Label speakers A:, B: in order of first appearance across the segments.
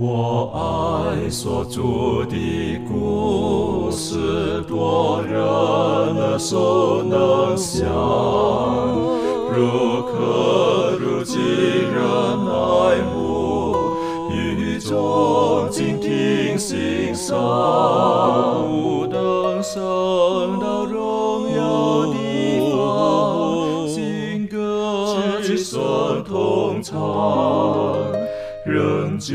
A: 我爱所著的故事，多人耳熟能详，如可如今人爱慕，语中静听欣赏，
B: 不等升到荣耀的方，新歌
A: 齐声同唱。仍旧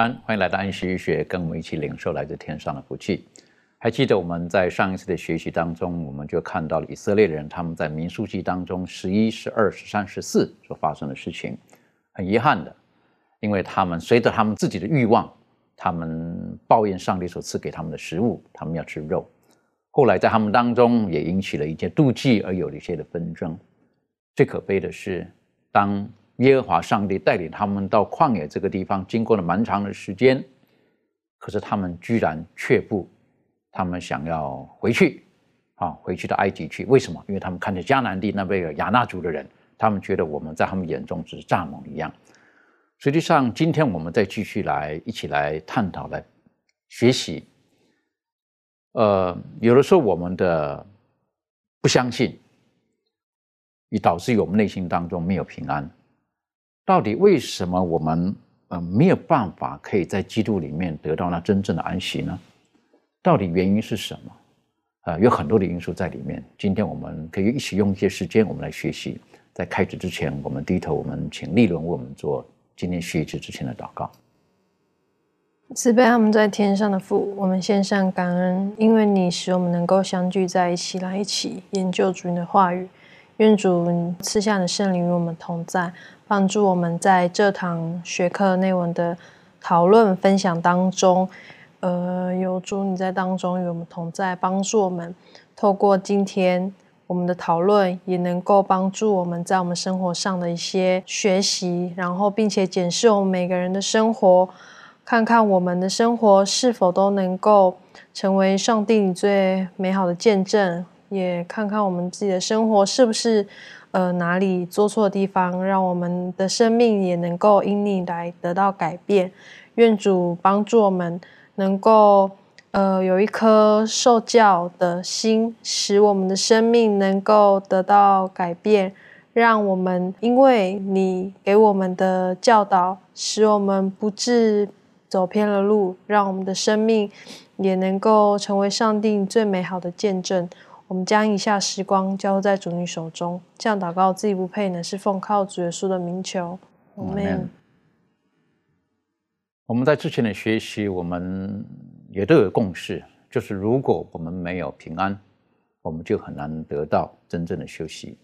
C: 欢迎来到安息医学，跟我们一起领受来自天上的福气。还记得我们在上一次的学习当中，我们就看到了以色列人他们在民数记当中十一、十二、十三、十四所发生的事情。很遗憾的，因为他们随着他们自己的欲望，他们抱怨上帝所赐给他们的食物，他们要吃肉。后来在他们当中也引起了一些妒忌而有了一些的纷争。最可悲的是，当耶和华上帝带领他们到旷野这个地方，经过了蛮长的时间，可是他们居然却步，他们想要回去，啊，回去到埃及去。为什么？因为他们看着迦南地那边有亚纳族的人，他们觉得我们在他们眼中只是蚱蜢一样。实际上，今天我们再继续来一起来探讨、来学习。呃，有的时候我们的不相信，也导致于我们内心当中没有平安。到底为什么我们呃没有办法可以在基督里面得到那真正的安息呢？到底原因是什么？啊、有很多的因素在里面。今天我们可以一起用一些时间，我们来学习。在开始之前，我们低头，我们请立伦为我们做今天学习之前的祷告。
D: 慈悲他们在天上的父，我们献上感恩，因为你使我们能够相聚在一起，来一起研究主你的话语。愿主赐下的圣灵与我们同在，帮助我们在这堂学科内文的讨论分享当中，呃，有主你在当中与我们同在，帮助我们透过今天我们的讨论，也能够帮助我们在我们生活上的一些学习，然后并且检视我们每个人的生活。看看我们的生活是否都能够成为上帝你最美好的见证，也看看我们自己的生活是不是呃哪里做错的地方，让我们的生命也能够因你来得到改变。愿主帮助我们能够呃有一颗受教的心，使我们的生命能够得到改变。让我们因为你给我们的教导，使我们不致走偏了路，让我们的生命也能够成为上帝最美好的见证。我们将以下时光交在主你手中，这样祷告自己不配呢，是奉靠主耶稣的名求。我们。
C: 我们在之前的学习，我们也都有共识，就是如果我们没有平安，我们就很难得到真正的休息。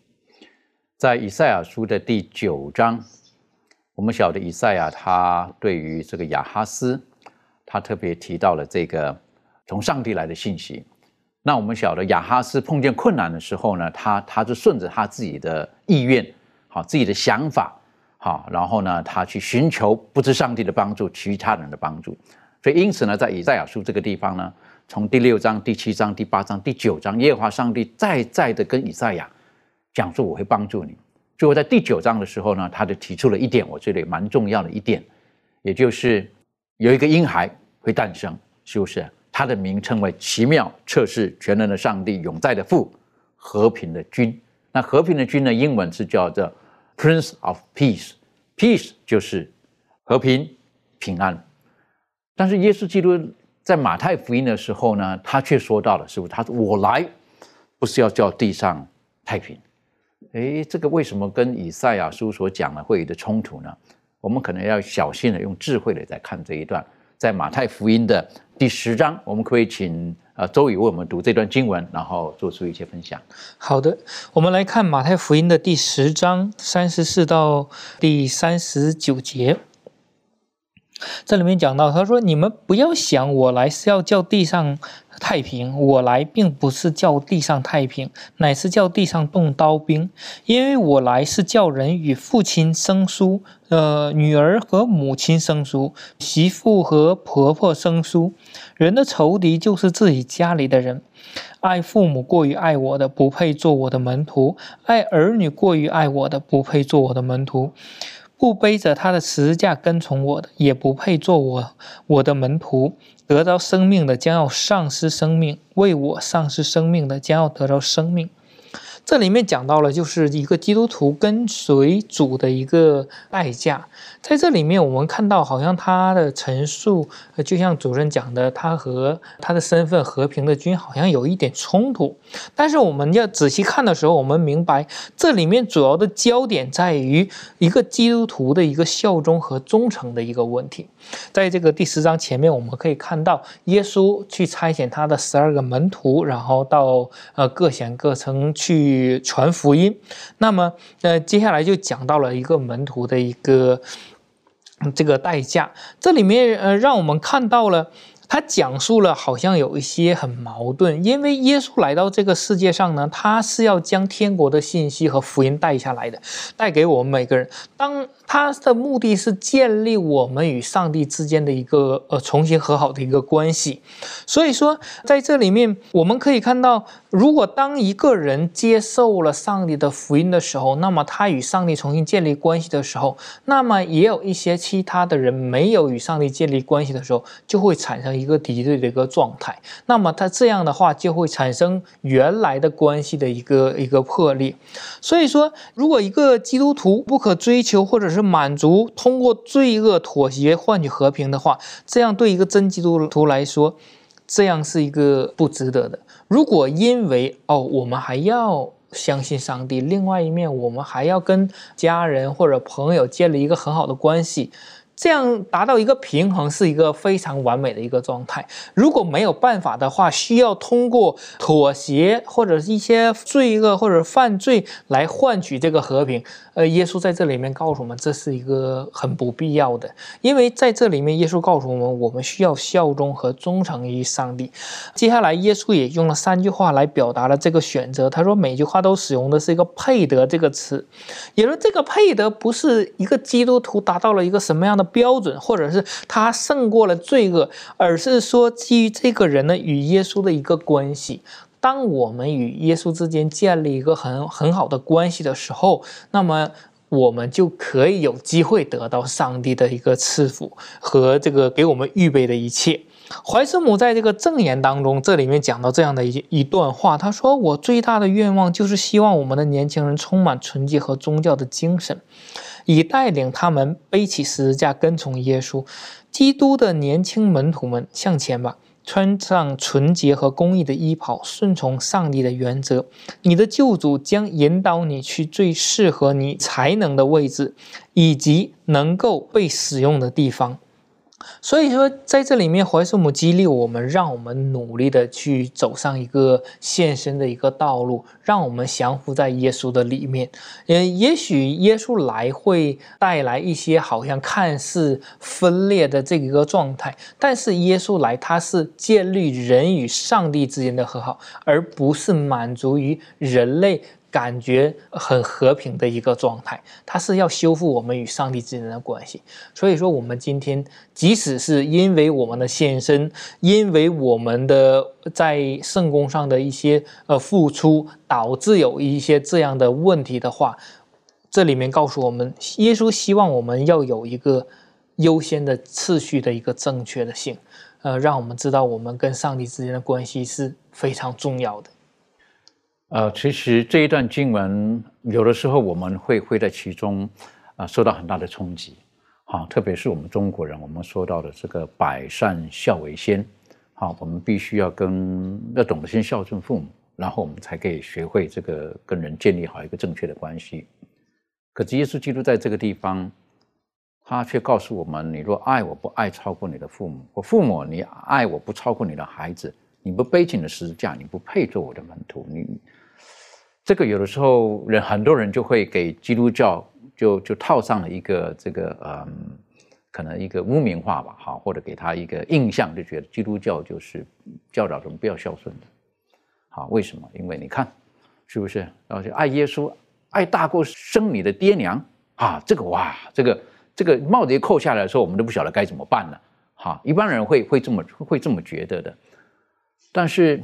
C: 在以赛亚书的第九章，我们晓得以赛亚他对于这个亚哈斯，他特别提到了这个从上帝来的信息。那我们晓得亚哈斯碰见困难的时候呢，他他就顺着他自己的意愿，好自己的想法，好，然后呢，他去寻求不是上帝的帮助，其他人的帮助。所以因此呢，在以赛亚书这个地方呢，从第六章、第七章、第八章、第九章，耶和华上帝再再的跟以赛亚讲说：“我会帮助你。”最后在第九章的时候呢，他就提出了一点，我觉得蛮重要的一点，也就是有一个婴孩会诞生，是不是？他的名称为奇妙、测试、全能的上帝、永在的父、和平的君。那和平的君呢，英文是叫做 Prince of Peace。Peace 就是和平、平安。但是耶稣基督在马太福音的时候呢，他却说到了，是不？他说：“我来不是要叫地上太平。”诶，这个为什么跟以赛亚书所讲的会有的冲突呢？我们可能要小心的用智慧的在看这一段。在马太福音的第十章，我们可以请呃周宇为我们读这段经文，然后做出一些分享。
E: 好的，我们来看马太福音的第十章三十四到第三十九节。这里面讲到，他说：“你们不要想我来是要叫地上太平，我来并不是叫地上太平，乃是叫地上动刀兵。因为我来是叫人与父亲生疏，呃，女儿和母亲生疏，媳妇和婆婆生疏。人的仇敌就是自己家里的人。爱父母过于爱我的，不配做我的门徒；爱儿女过于爱我的，不配做我的门徒。”不背着他的十字架跟从我的，也不配做我我的门徒。得到生命的，将要丧失生命；为我丧失生命的，将要得到生命。这里面讲到了，就是一个基督徒跟随主的一个代价。在这里面，我们看到好像他的陈述，就像主任讲的，他和他的身份和平的君好像有一点冲突。但是我们要仔细看的时候，我们明白这里面主要的焦点在于一个基督徒的一个效忠和忠诚的一个问题。在这个第十章前面，我们可以看到耶稣去差遣他的十二个门徒，然后到呃各显各城去传福音。那么呃接下来就讲到了一个门徒的一个这个代价。这里面呃让我们看到了。他讲述了好像有一些很矛盾，因为耶稣来到这个世界上呢，他是要将天国的信息和福音带下来的，带给我们每个人。当他的目的是建立我们与上帝之间的一个呃重新和好的一个关系。所以说，在这里面我们可以看到，如果当一个人接受了上帝的福音的时候，那么他与上帝重新建立关系的时候，那么也有一些其他的人没有与上帝建立关系的时候，就会产生。一个敌对的一个状态，那么他这样的话就会产生原来的关系的一个一个破裂。所以说，如果一个基督徒不可追求或者是满足通过罪恶妥协换取和平的话，这样对一个真基督徒来说，这样是一个不值得的。如果因为哦，我们还要相信上帝，另外一面我们还要跟家人或者朋友建立一个很好的关系。这样达到一个平衡是一个非常完美的一个状态。如果没有办法的话，需要通过妥协或者是一些罪恶或者犯罪来换取这个和平。呃，耶稣在这里面告诉我们，这是一个很不必要的，因为在这里面，耶稣告诉我们，我们需要效忠和忠诚于上帝。接下来，耶稣也用了三句话来表达了这个选择。他说，每句话都使用的是一个“配得”这个词，也就这个“配得”不是一个基督徒达到了一个什么样的标准，或者是他胜过了罪恶，而是说基于这个人呢与耶稣的一个关系。当我们与耶稣之间建立一个很很好的关系的时候，那么我们就可以有机会得到上帝的一个赐福和这个给我们预备的一切。怀斯姆在这个证言当中，这里面讲到这样的一一段话，他说：“我最大的愿望就是希望我们的年轻人充满纯洁和宗教的精神，以带领他们背起十字架跟从耶稣基督的年轻门徒们向前吧。”穿上纯洁和公义的衣袍，顺从上帝的原则，你的救主将引导你去最适合你才能的位置，以及能够被使用的地方。所以说，在这里面，怀斯姆激励我们，让我们努力的去走上一个献身的一个道路，让我们降服在耶稣的里面。嗯，也许耶稣来会带来一些好像看似分裂的这一个状态，但是耶稣来，他是建立人与上帝之间的和好，而不是满足于人类。感觉很和平的一个状态，它是要修复我们与上帝之间的关系。所以说，我们今天即使是因为我们的献身，因为我们的在圣功上的一些呃付出，导致有一些这样的问题的话，这里面告诉我们，耶稣希望我们要有一个优先的次序的一个正确的性，呃，让我们知道我们跟上帝之间的关系是非常重要的。
C: 呃，其实这一段经文有的时候我们会会在其中啊受到很大的冲击，好，特别是我们中国人，我们说到的这个百善孝为先，好，我们必须要跟要懂得先孝顺父母，然后我们才可以学会这个跟人建立好一个正确的关系。可是耶稣基督在这个地方，他却告诉我们：你若爱我不爱超过你的父母，我父母你爱我不超过你的孩子，你不背起你的十字架，你不配做我的门徒。你这个有的时候人很多人就会给基督教就就套上了一个这个嗯。可能一个污名化吧，好，或者给他一个印象，就觉得基督教就是教导人不要孝顺的，好，为什么？因为你看，是不是？然后就爱耶稣，爱大过生你的爹娘啊！这个哇，这个这个帽子一扣下来的时候，我们都不晓得该怎么办了。哈，一般人会会这么会这么觉得的，但是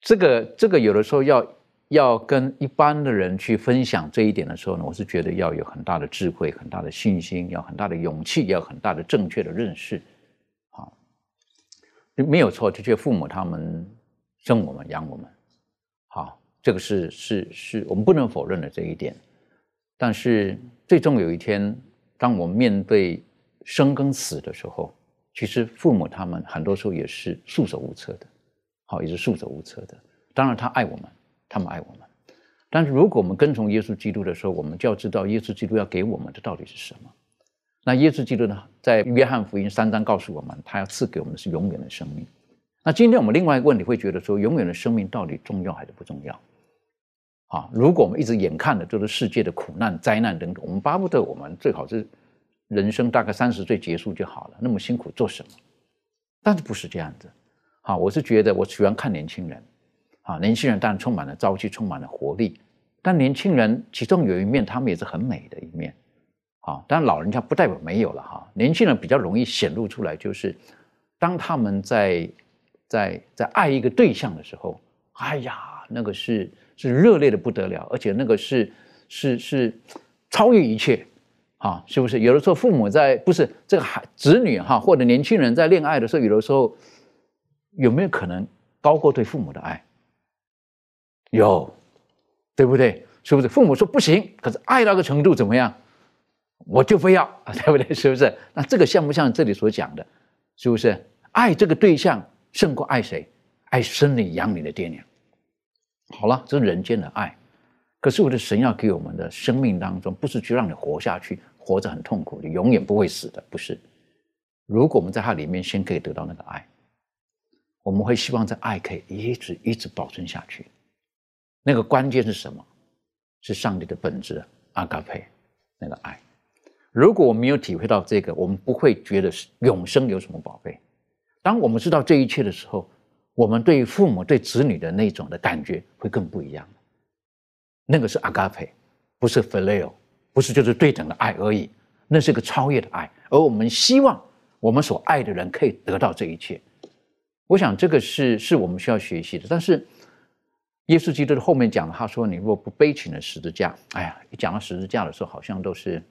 C: 这个这个有的时候要。要跟一般的人去分享这一点的时候呢，我是觉得要有很大的智慧、很大的信心，要很大的勇气，要很大的正确的认识。好，没有错，的确，父母他们生我们、养我们，好，这个是是是我们不能否认的这一点。但是，最终有一天，当我们面对生跟死的时候，其实父母他们很多时候也是束手无策的，好，也是束手无策的。当然，他爱我们。他们爱我们，但是如果我们跟从耶稣基督的时候，我们就要知道耶稣基督要给我们的到底是什么。那耶稣基督呢，在约翰福音三章告诉我们，他要赐给我们的是永远的生命。那今天我们另外一个问题会觉得说，永远的生命到底重要还是不重要？啊，如果我们一直眼看的都是世界的苦难、灾难等等，我们巴不得我们最好是人生大概三十岁结束就好了，那么辛苦做什么？但是不是这样子？好，我是觉得我喜欢看年轻人。啊，年轻人当然充满了朝气，充满了活力。但年轻人其中有一面，他们也是很美的一面。啊，但老人家不代表没有了哈。年轻人比较容易显露出来，就是当他们在在在爱一个对象的时候，哎呀，那个是是热烈的不得了，而且那个是是是超越一切啊，是不是？有的时候父母在不是这个孩子女哈，或者年轻人在恋爱的时候，有的时候有没有可能高过对父母的爱？有，对不对？是不是？父母说不行，可是爱到个程度怎么样？我就非要啊，对不对？是不是？那这个像不像这里所讲的？是不是？爱这个对象胜过爱谁？爱生你养你的爹娘。好了，这是人间的爱。可是我的神要给我们的生命当中，不是去让你活下去，活着很痛苦，你永远不会死的，不是。如果我们在它里面先可以得到那个爱，我们会希望这爱可以一直一直保存下去。那个关键是什么？是上帝的本质，阿嘎佩，那个爱。如果我们没有体会到这个，我们不会觉得是永生有什么宝贝。当我们知道这一切的时候，我们对父母、对子女的那种的感觉会更不一样。那个是阿嘎佩，不是 phileo，不是就是对等的爱而已。那是个超越的爱，而我们希望我们所爱的人可以得到这一切。我想这个是是我们需要学习的，但是。耶稣基督的后面讲的，他说：“你若不背起了十字架，哎呀，一讲到十字架的时候，好像都是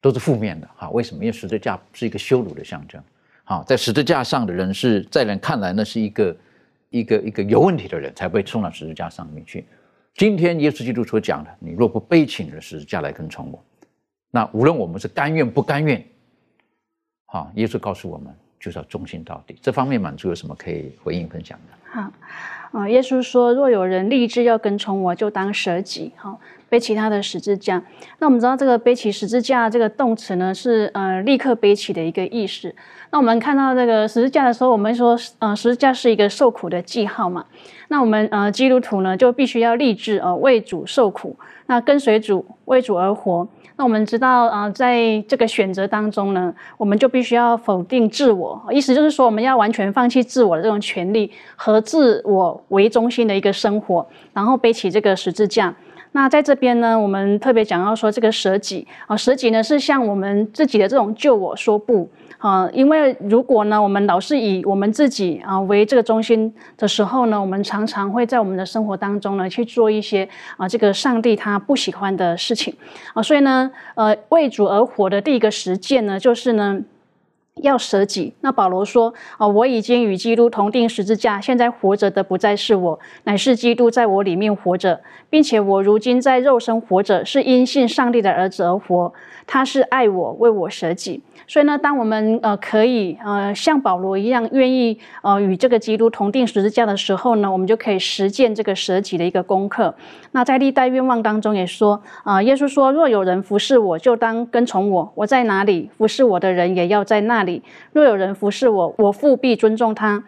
C: 都是负面的哈。为什么？因为十字架是一个羞辱的象征。好，在十字架上的人是在人看来，那是一个一个一个有问题的人，才被送到十字架上面去。今天耶稣基督所讲的，你若不背起你的十字架来跟从我，那无论我们是甘愿不甘愿，好，耶稣告诉我们，就是要忠心到底。这方面满足有什么可以回应分享的？
F: 好。”啊，耶稣说：“若有人立志要跟从我，就当舍己，哈，背起他的十字架。那我们知道，这个背起十字架这个动词呢，是呃立刻背起的一个意思。那我们看到这个十字架的时候，我们说，呃，十字架是一个受苦的记号嘛。那我们呃基督徒呢，就必须要立志呃为主受苦，那跟随主，为主而活。”那我们知道啊，在这个选择当中呢，我们就必须要否定自我，意思就是说，我们要完全放弃自我的这种权利和自我为中心的一个生活，然后背起这个十字架。那在这边呢，我们特别讲到说，这个舍己啊，舍己呢是向我们自己的这种救我说不。啊，因为如果呢，我们老是以我们自己啊为这个中心的时候呢，我们常常会在我们的生活当中呢去做一些啊这个上帝他不喜欢的事情啊，所以呢，呃，为主而活的第一个实践呢，就是呢，要舍己。那保罗说：“啊，我已经与基督同定十字架，现在活着的不再是我，乃是基督在我里面活着，并且我如今在肉身活着，是因信上帝的儿子而活。他是爱我，为我舍己。”所以呢，当我们呃可以呃像保罗一样愿意呃与这个基督同定十字架的时候呢，我们就可以实践这个舍己的一个功课。那在历代愿望当中也说啊，耶稣说：“若有人服侍我，就当跟从我。我在哪里，服侍我的人也要在那里。若有人服侍我，我父必尊重他。”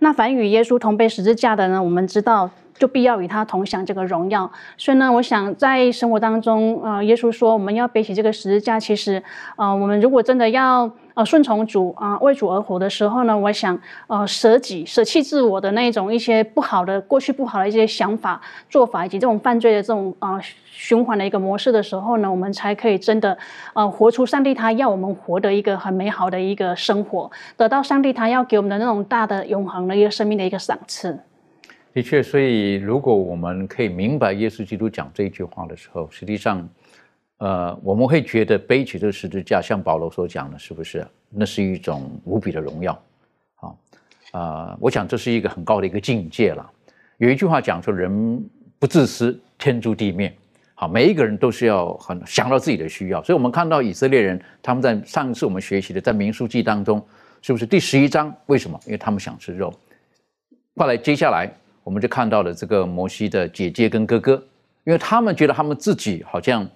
F: 那凡与耶稣同背十字架的呢，我们知道。就必要与他同享这个荣耀，所以呢，我想在生活当中，呃，耶稣说我们要背起这个十字架。其实，呃，我们如果真的要呃顺从主啊，为主而活的时候呢，我想，呃，舍己、舍弃自我的那种一些不好的过去不好的一些想法、做法，以及这种犯罪的这种啊循环的一个模式的时候呢，我们才可以真的呃活出上帝他要我们活的一个很美好的一个生活，得到上帝他要给我们的那种大的永恒的一个生命的一个赏赐。
C: 的确，所以如果我们可以明白耶稣基督讲这一句话的时候，实际上，呃，我们会觉得背起这个十字架，像保罗所讲的，是不是？那是一种无比的荣耀，啊，啊，我想这是一个很高的一个境界了。有一句话讲说，人不自私，天诛地灭。好，每一个人都是要很想到自己的需要。所以我们看到以色列人，他们在上一次我们学习的在民书记当中，是不是第十一章？为什么？因为他们想吃肉。后来接下来。我们就看到了这个摩西的姐姐跟哥哥，因为他们觉得他们自己好像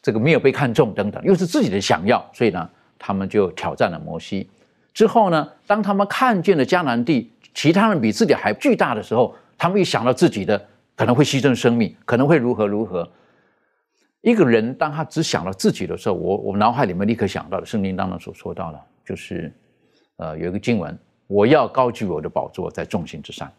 C: 这个没有被看中等等，又是自己的想要，所以呢，他们就挑战了摩西。之后呢，当他们看见了迦南地其他人比自己还巨大的时候，他们一想到自己的可能会牺牲生命，可能会如何如何。一个人当他只想到自己的时候，我我脑海里面立刻想到的圣经当中所说到的，就是呃有一个经文，我要高举我的宝座在众星之上。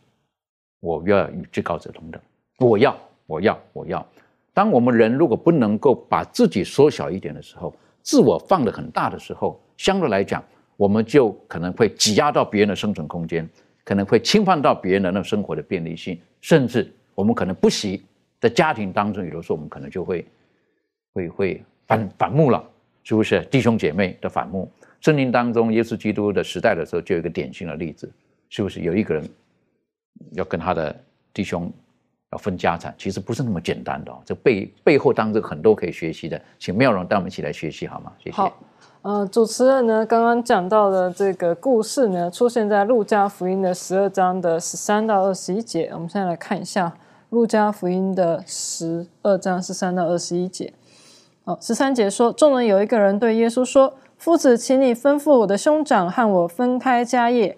C: 我要与至高者同等，我要，我要，我要。当我们人如果不能够把自己缩小一点的时候，自我放得很大的时候，相对来讲，我们就可能会挤压到别人的生存空间，可能会侵犯到别人的那生活的便利性，甚至我们可能不惜在家庭当中，有的时候我们可能就会会会反反目了，是不是？弟兄姐妹的反目。圣经当中，耶稣基督的时代的时候，就有一个典型的例子，是不是？有一个人。要跟他的弟兄要分家产，其实不是那么简单的哦。这背背后当中很多可以学习的，请妙容带我们一起来学习好吗？谢谢。
G: 好，呃，主持人呢刚刚讲到的这个故事呢，出现在路加福音的十二章的十三到二十一节。我们现在来看一下路加福音的十二章十三到二十一节。好，十三节说，众人有一个人对耶稣说：“夫子，请你吩咐我的兄长和我分开家业。”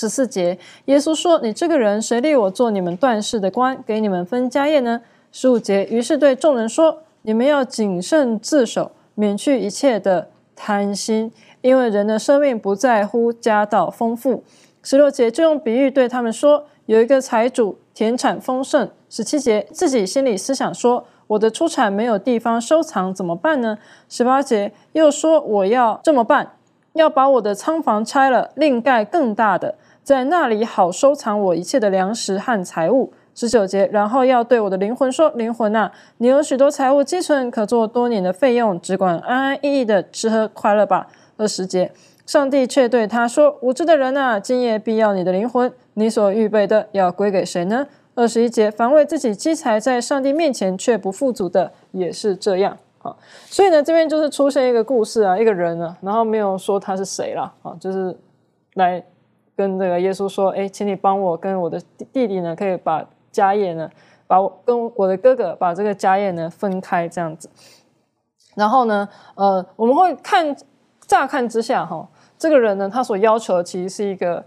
G: 十四节，耶稣说：“你这个人，谁立我做你们断事的官，给你们分家业呢？”十五节，于是对众人说：“你们要谨慎自守，免去一切的贪心，因为人的生命不在乎家道丰富。”十六节，就用比喻对他们说：“有一个财主，田产丰盛。”十七节，自己心里思想说：“我的出产没有地方收藏，怎么办呢？”十八节，又说：“我要这么办，要把我的仓房拆了，另盖更大的。”在那里好收藏我一切的粮食和财物。十九节，然后要对我的灵魂说：“灵魂啊，你有许多财物积存，可做多年的费用，只管安安逸逸的吃喝快乐吧。”二十节，上帝却对他说：“无知的人啊，今夜必要你的灵魂，你所预备的要归给谁呢？”二十一节，凡为自己积财在上帝面前却不富足的，也是这样。好，所以呢，这边就是出现一个故事啊，一个人呢，然后没有说他是谁了啊，就是来。跟这个耶稣说：“哎，请你帮我跟我的弟弟呢，可以把家业呢，把我跟我的哥哥把这个家业呢分开，这样子。然后呢，呃，我们会看乍看之下，哈，这个人呢，他所要求其实是一个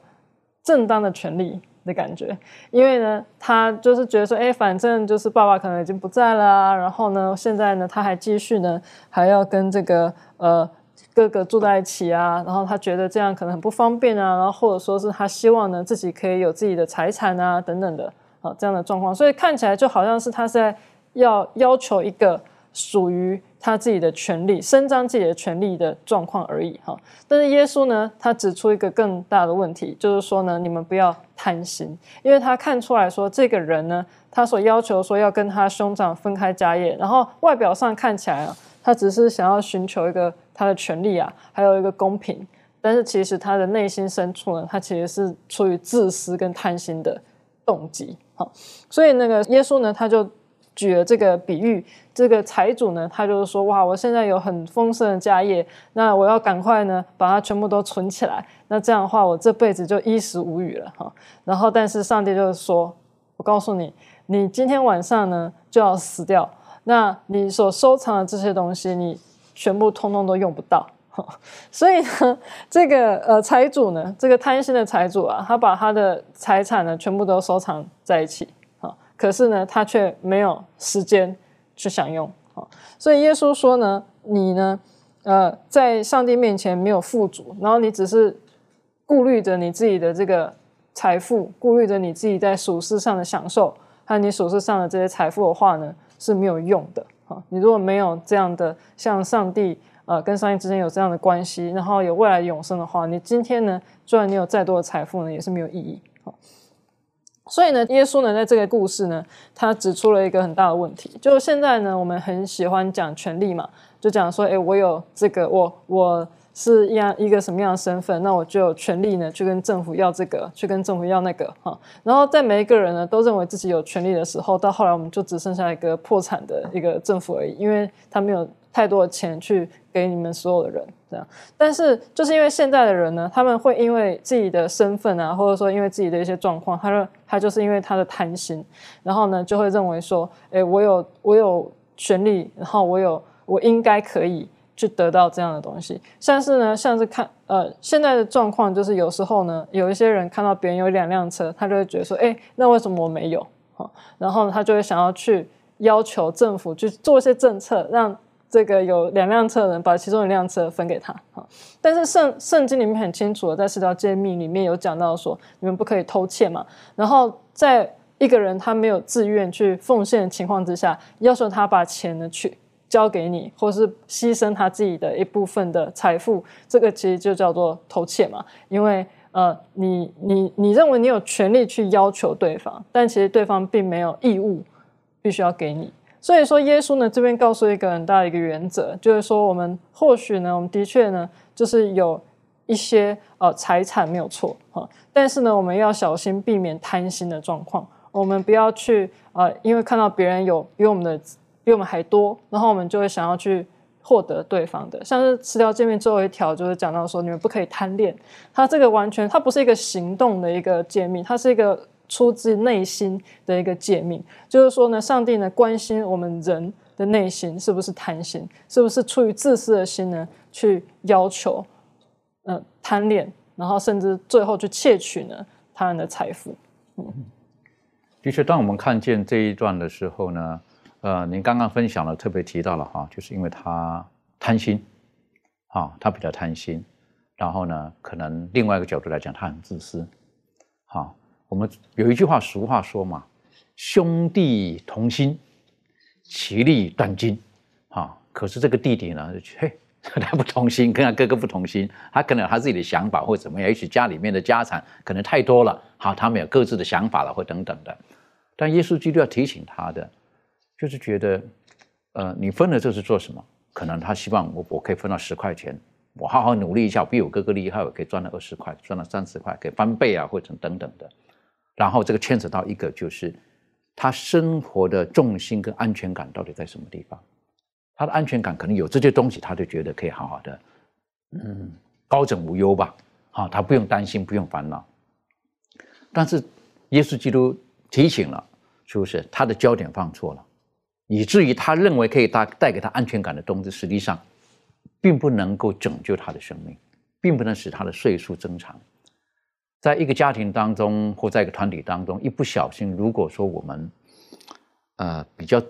G: 正当的权利的感觉，因为呢，他就是觉得说，哎，反正就是爸爸可能已经不在了，然后呢，现在呢，他还继续呢，还要跟这个呃。”哥哥住在一起啊，然后他觉得这样可能很不方便啊，然后或者说是他希望呢自己可以有自己的财产啊等等的啊这样的状况，所以看起来就好像是他是在要要求一个属于他自己的权利，伸张自己的权利的状况而已哈。但是耶稣呢，他指出一个更大的问题，就是说呢，你们不要贪心，因为他看出来说这个人呢，他所要求说要跟他兄长分开家业，然后外表上看起来啊。他只是想要寻求一个他的权利啊，还有一个公平但是其实他的内心深处呢，他其实是出于自私跟贪心的动机。好，所以那个耶稣呢，他就举了这个比喻，这个财主呢，他就是说，哇，我现在有很丰盛的家业，那我要赶快呢，把它全部都存起来。那这样的话，我这辈子就衣食无虞了哈。然后，但是上帝就是说，我告诉你，你今天晚上呢就要死掉。那你所收藏的这些东西，你全部通通都用不到。所以呢，这个呃财主呢，这个贪心的财主啊，他把他的财产呢全部都收藏在一起，啊，可是呢，他却没有时间去享用，啊，所以耶稣说呢，你呢，呃，在上帝面前没有富足，然后你只是顾虑着你自己的这个财富，顾虑着你自己在属世上的享受，还有你属世上的这些财富的话呢，是没有用的，啊，你如果没有这样的像上帝。呃，跟上帝之间有这样的关系，然后有未来永生的话，你今天呢，就算你有再多的财富呢，也是没有意义。好，所以呢，耶稣呢，在这个故事呢，他指出了一个很大的问题，就是现在呢，我们很喜欢讲权力嘛，就讲说，哎，我有这个，我我是一样一个什么样的身份，那我就有权利呢，去跟政府要这个，去跟政府要那个，哈。然后在每一个人呢，都认为自己有权利的时候，到后来我们就只剩下一个破产的一个政府而已，因为他没有。太多的钱去给你们所有的人，这样，但是就是因为现在的人呢，他们会因为自己的身份啊，或者说因为自己的一些状况，他说他就是因为他的贪心，然后呢就会认为说，哎，我有我有权利，然后我有我应该可以去得到这样的东西。像是呢，像是看呃现在的状况，就是有时候呢，有一些人看到别人有两辆车，他就会觉得说，哎，那为什么我没有？哈，然后他就会想要去要求政府去做一些政策，让。这个有两辆车的人把其中一辆车分给他，哈，但是圣圣经里面很清楚的，在十条诫命里面有讲到说，你们不可以偷窃嘛。然后在一个人他没有自愿去奉献的情况之下，要求他把钱呢去交给你，或是牺牲他自己的一部分的财富，这个其实就叫做偷窃嘛。因为呃，你你你认为你有权利去要求对方，但其实对方并没有义务必须要给你。所以说，耶稣呢这边告诉一个很大的一个原则，就是说，我们或许呢，我们的确呢，就是有一些呃财产没有错哈，但是呢，我们要小心避免贪心的状况。我们不要去呃，因为看到别人有比我们的比我们还多，然后我们就会想要去获得对方的。像是十条诫命最后一条就是讲到说，你们不可以贪恋。它这个完全它不是一个行动的一个诫命，它是一个。出自内心的一个诫命，就是说呢，上帝呢关心我们人的内心是不是贪心，是不是出于自私的心呢去要求，呃贪恋，然后甚至最后去窃取呢他人的财富。嗯，
C: 的确，当我们看见这一段的时候呢，呃，您刚刚分享了，特别提到了哈，就是因为他贪心，啊，他比较贪心，然后呢，可能另外一个角度来讲，他很自私，好。我们有一句话，俗话说嘛：“兄弟同心，其利断金。”啊，可是这个弟弟呢，嘿，他不同心，跟他哥哥不同心，他可能有他自己的想法或怎么样，也许家里面的家产可能太多了，好，他们有各自的想法了，或等等的。但耶稣基督要提醒他的，就是觉得，呃，你分了这是做什么？可能他希望我我可以分到十块钱，我好好努力一下，比我哥哥厉害，我可以赚到二十块，赚到三十块，可以翻倍啊，或者等等的。然后这个牵扯到一个，就是他生活的重心跟安全感到底在什么地方？他的安全感可能有这些东西，他就觉得可以好好的，嗯，高枕无忧吧。好，他不用担心，不用烦恼。但是耶稣基督提醒了，是不是他的焦点放错了，以至于他认为可以带带给他安全感的东西，实际上并不能够拯救他的生命，并不能使他的岁数增长。在一个家庭当中，或在一个团体当中，一不小心，如果说我们，呃，比较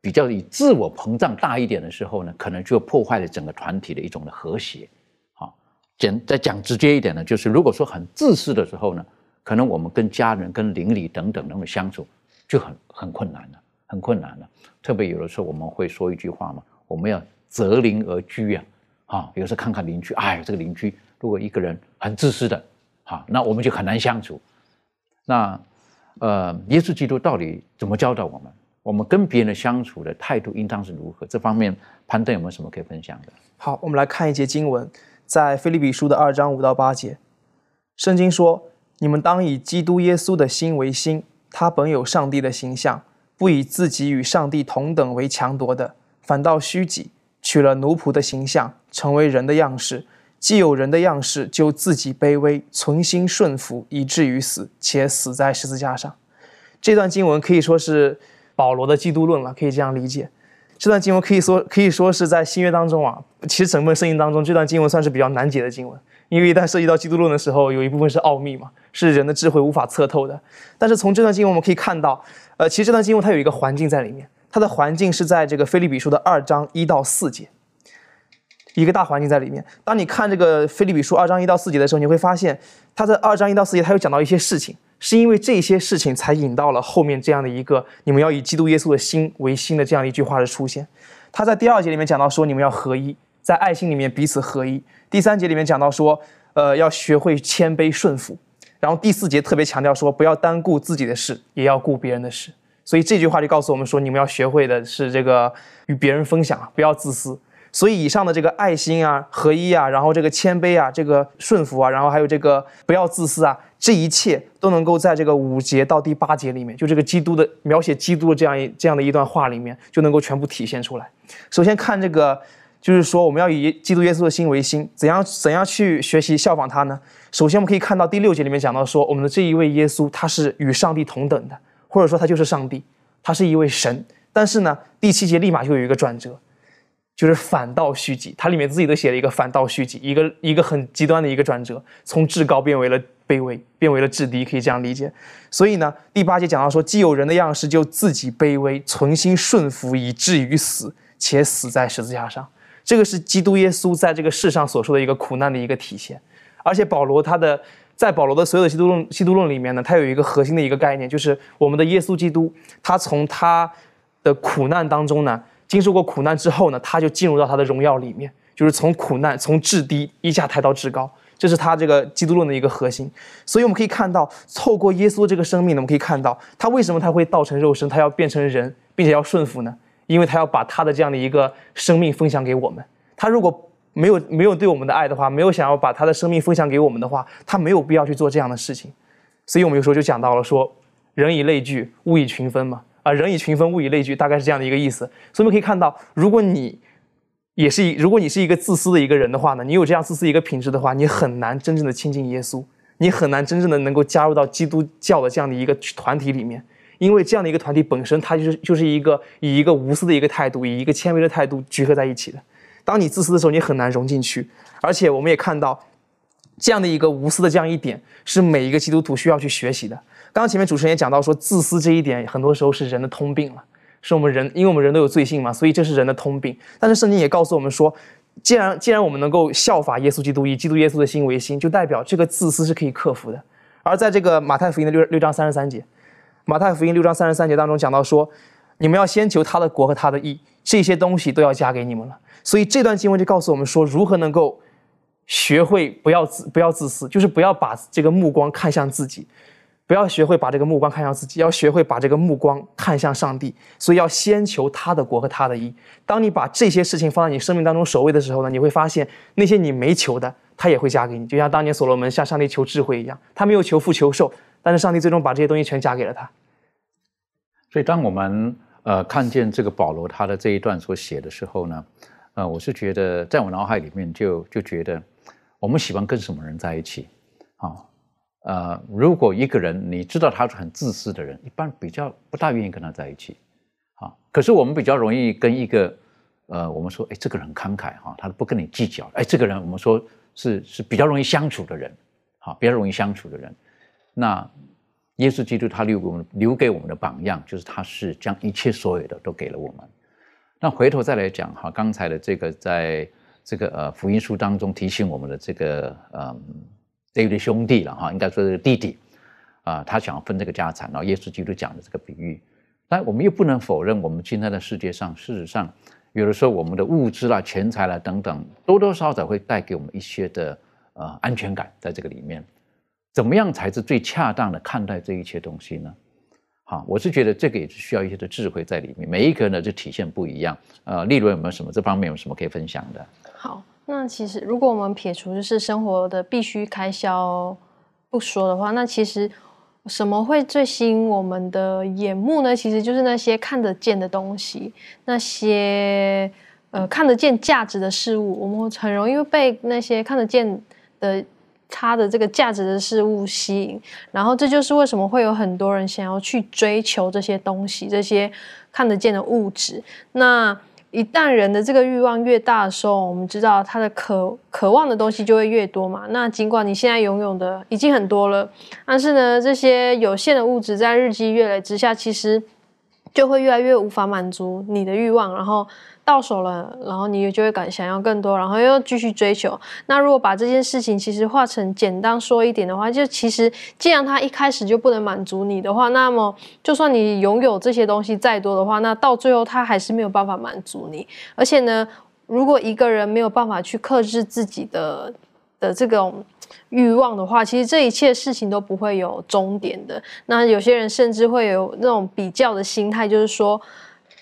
C: 比较以自我膨胀大一点的时候呢，可能就破坏了整个团体的一种的和谐。好，简再讲直接一点呢，就是如果说很自私的时候呢，可能我们跟家人、跟邻里等等那么相处就很很困难了，很困难的。特别有的时候我们会说一句话嘛，我们要择邻而居啊。啊，有时候看看邻居，哎，这个邻居如果一个人很自私的。好，那我们就很难相处。那，呃，耶稣基督到底怎么教导我们？我们跟别人的相处的态度应当是如何？这方面，潘登有没有什么可以分享的？
H: 好，我们来看一节经文，在菲利比书的二章五到八节，圣经说：“你们当以基督耶稣的心为心，他本有上帝的形象，不以自己与上帝同等为强夺的，反倒虚己，取了奴仆的形象，成为人的样式。既有人的样式，就自己卑微，存心顺服，以至于死，且死在十字架上。”这段经文可以说是保罗的基督论了，可以这样理解。这段经文可以说可以说是在新约当中啊，其实整本圣经当中，这段经文算是比较难解的经文，因为一旦涉及到基督论的时候，有一部分是奥秘嘛，是人的智慧无法测透的。但是从这段经文我们可以看到，呃，其实这段经文它有一个环境在里面，它的环境是在这个菲利比书的二章一到四节，一个大环境在里面。当你看这个菲利比书二章一到四节的时候，你会发现，它在二章一到四节，它有讲到一些事情。是因为这些事情才引到了后面这样的一个“你们要以基督耶稣的心为心”的这样一句话的出现。他在第二节里面讲到说：“你们要合一，在爱心里面彼此合一。”第三节里面讲到说：“呃，要学会谦卑顺服。”然后第四节特别强调说：“不要单顾自己的事，也要顾别人的事。”所以这句话就告诉我们说：“你们要学会的是这个与别人分享，不要自私。”所以以上的这个爱心啊、合一啊，然后这个谦卑啊、这个顺服啊，然后还有这个不要自私啊。这一切都能够在这个五节到第八节里面，就这个基督的描写基督的这样一这样的一段话里面，就能够全部体现出来。首先看这个，就是说我们要以基督耶稣的心为心，怎样怎样去学习效仿他呢？首先我们可以看到第六节里面讲到说，我们的这一位耶稣他是与上帝同等的，或者说他就是上帝，他是一位神。但是呢，第七节立马就有一个转折。就是反倒虚己，它里面自己都写了一个反倒虚己，一个一个很极端的一个转折，从至高变为了卑微，变为了至低，可以这样理解。所以呢，第八节讲到说，既有人的样式，就自己卑微，存心顺服，以至于死，且死在十字架上。这个是基督耶稣在这个世上所说的一个苦难的一个体现。而且保罗他的在保罗的所有的基督论基督论里面呢，他有一个核心的一个概念，就是我们的耶稣基督，他从他的苦难当中呢。经受过苦难之后呢，他就进入到他的荣耀里面，就是从苦难从至低一下抬到至高，这是他这个基督论的一个核心。所以我们可以看到，透过耶稣这个生命呢，我们可以看到他为什么他会道成肉身，他要变成人，并且要顺服呢？因为他要把他的这样的一个生命分享给我们。他如果没有没有对我们的爱的话，没有想要把他的生命分享给我们的话，他没有必要去做这样的事情。所以我们有时候就讲到了说，人以类聚，物以群分嘛。啊，人以群分，物以类聚，大概是这样的一个意思。所以我们可以看到，如果你也是一，如果你是一个自私的一个人的话呢，你有这样自私一个品质的话，你很难真正的亲近耶稣，你很难真正的能够加入到基督教的这样的一个团体里面，因为这样的一个团体本身，它就是就是一个以一个无私的一个态度，以一个谦卑的态度聚合在一起的。当你自私的时候，你很难融进去。而且我们也看到，这样的一个无私的这样一点，是每一个基督徒需要去学习的。刚刚前面主持人也讲到说，自私这一点很多时候是人的通病了，是我们人，因为我们人都有罪性嘛，所以这是人的通病。但是圣经也告诉我们说，既然既然我们能够效法耶稣基督，以基督耶稣的心为心，就代表这个自私是可以克服的。而在这个马太福音的六六章三十三节，马太福音六章三十三节当中讲到说，你们要先求他的国和他的义，这些东西都要加给你们了。所以这段经文就告诉我们说，如何能够学会不要自不要自私，就是不要把这个目光看向自己。不要学会把这个目光看向自己，要学会把这个目光看向上帝。所以要先求他的国和他的义。当你把这些事情放在你生命当中首位的时候呢，你会发现那些你没求的，他也会加给你。就像当年所罗门向上帝求智慧一样，他没有求富求寿，但是上帝最终把这些东西全加给了他。
C: 所以当我们呃看见这个保罗他的这一段所写的时候呢，呃，我是觉得在我脑海里面就就觉得，我们喜欢跟什么人在一起，啊？呃，如果一个人你知道他是很自私的人，一般比较不大愿意跟他在一起，啊，可是我们比较容易跟一个，呃，我们说，哎，这个人慷慨哈，他不跟你计较，哎，这个人我们说是是比较容易相处的人，好，比较容易相处的人。那耶稣基督他留给我们留给我们的榜样，就是他是将一切所有的都给了我们。那回头再来讲哈，刚才的这个在这个呃福音书当中提醒我们的这个嗯。这对兄弟了哈，应该说是弟弟，啊，他想要分这个家产，然后耶稣基督讲的这个比喻，但我们又不能否认，我们今天的世界上，事实上，有的时候我们的物质啦、钱财啦等等，多多少少会带给我们一些的呃安全感，在这个里面，怎么样才是最恰当的看待这一切东西呢？好，我是觉得这个也是需要一些的智慧在里面，每一个人呢就体现不一样。呃，例如有没有什么这方面有什么可以分享的？
D: 好。那其实如果我们撇除就是生活的必须开销不说的话，那其实什么会最吸引我们的眼目呢？其实就是那些看得见的东西，那些呃看得见价值的事物，我们很容易被那些看得见的。它的这个价值的事物吸引，然后这就是为什么会有很多人想要去追求这些东西，这些看得见的物质。那一旦人的这个欲望越大的时候，我们知道他的渴渴望的东西就会越多嘛。那尽管你现在拥有的已经很多了，但是呢，这些有限的物质在日积月累之下，其实就会越来越无法满足你的欲望，然后。到手了，然后你就会感想要更多，然后又继续追求。那如果把这件事情其实化成简单说一点的话，就其实既然他一开始就不能满足你的话，那么就算你拥有这些东西再多的话，那到最后他还是没有办法满足你。而且呢，如果一个人没有办法去克制自己的的这种欲望的话，其实这一切事情都不会有终点的。那有些人甚至会有那种比较的心态，就是说。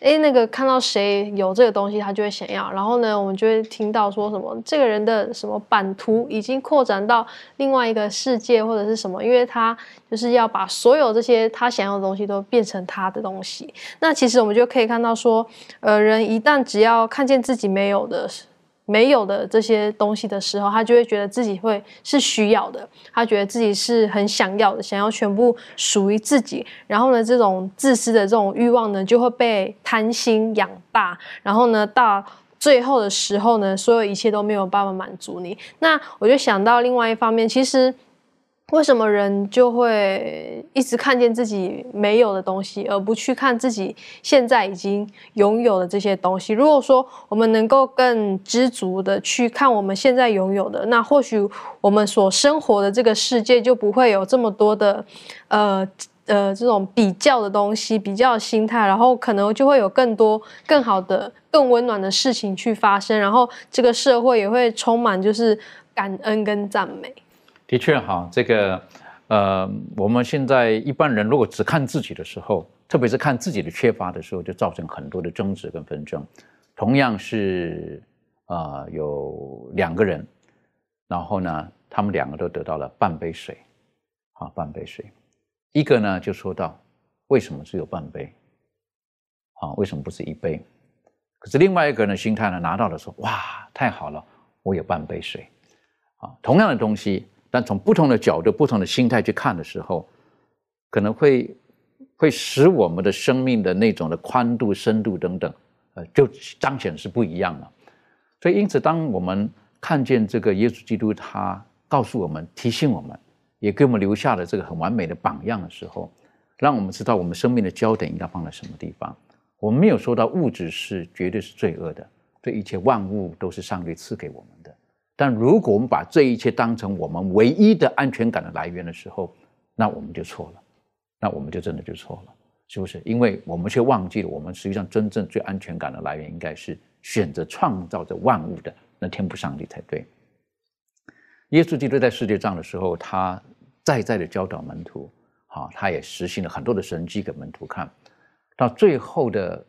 D: 哎，那个看到谁有这个东西，他就会想要。然后呢，我们就会听到说什么这个人的什么版图已经扩展到另外一个世界，或者是什么，因为他就是要把所有这些他想要的东西都变成他的东西。那其实我们就可以看到说，呃，人一旦只要看见自己没有的。没有的这些东西的时候，他就会觉得自己会是需要的，他觉得自己是很想要的，想要全部属于自己。然后呢，这种自私的这种欲望呢，就会被贪心养大。然后呢，到最后的时候呢，所有一切都没有办法满足你。那我就想到另外一方面，其实。为什么人就会一直看见自己没有的东西，而不去看自己现在已经拥有的这些东西？如果说我们能够更知足的去看我们现在拥有的，那或许我们所生活的这个世界就不会有这么多的，呃呃这种比较的东西、比较的心态，然后可能就会有更多更好的、更温暖的事情去发生，然后这个社会也会充满就是感恩跟赞美。
C: 的确哈，这个，呃，我们现在一般人如果只看自己的时候，特别是看自己的缺乏的时候，就造成很多的争执跟纷争。同样是，呃，有两个人，然后呢，他们两个都得到了半杯水，啊，半杯水。一个呢就说到，为什么只有半杯？啊，为什么不是一杯？可是另外一个呢，心态呢拿到了说，哇，太好了，我有半杯水。啊，同样的东西。但从不同的角度、不同的心态去看的时候，可能会会使我们的生命的那种的宽度、深度等等，呃，就彰显是不一样了。所以，因此，当我们看见这个耶稣基督，他告诉我们、提醒我们，也给我们留下了这个很完美的榜样的时候，让我们知道我们生命的焦点应该放在什么地方。我们没有说到物质是绝对是罪恶的，这一切万物都是上帝赐给我们。但如果我们把这一切当成我们唯一的安全感的来源的时候，那我们就错了，那我们就真的就错了，是不是？因为我们却忘记了，我们实际上真正最安全感的来源应该是选择创造着万物的那天不上帝才对。耶稣基督在世界上的时候，他再再的教导门徒，好，他也实行了很多的神迹给门徒看。到最后的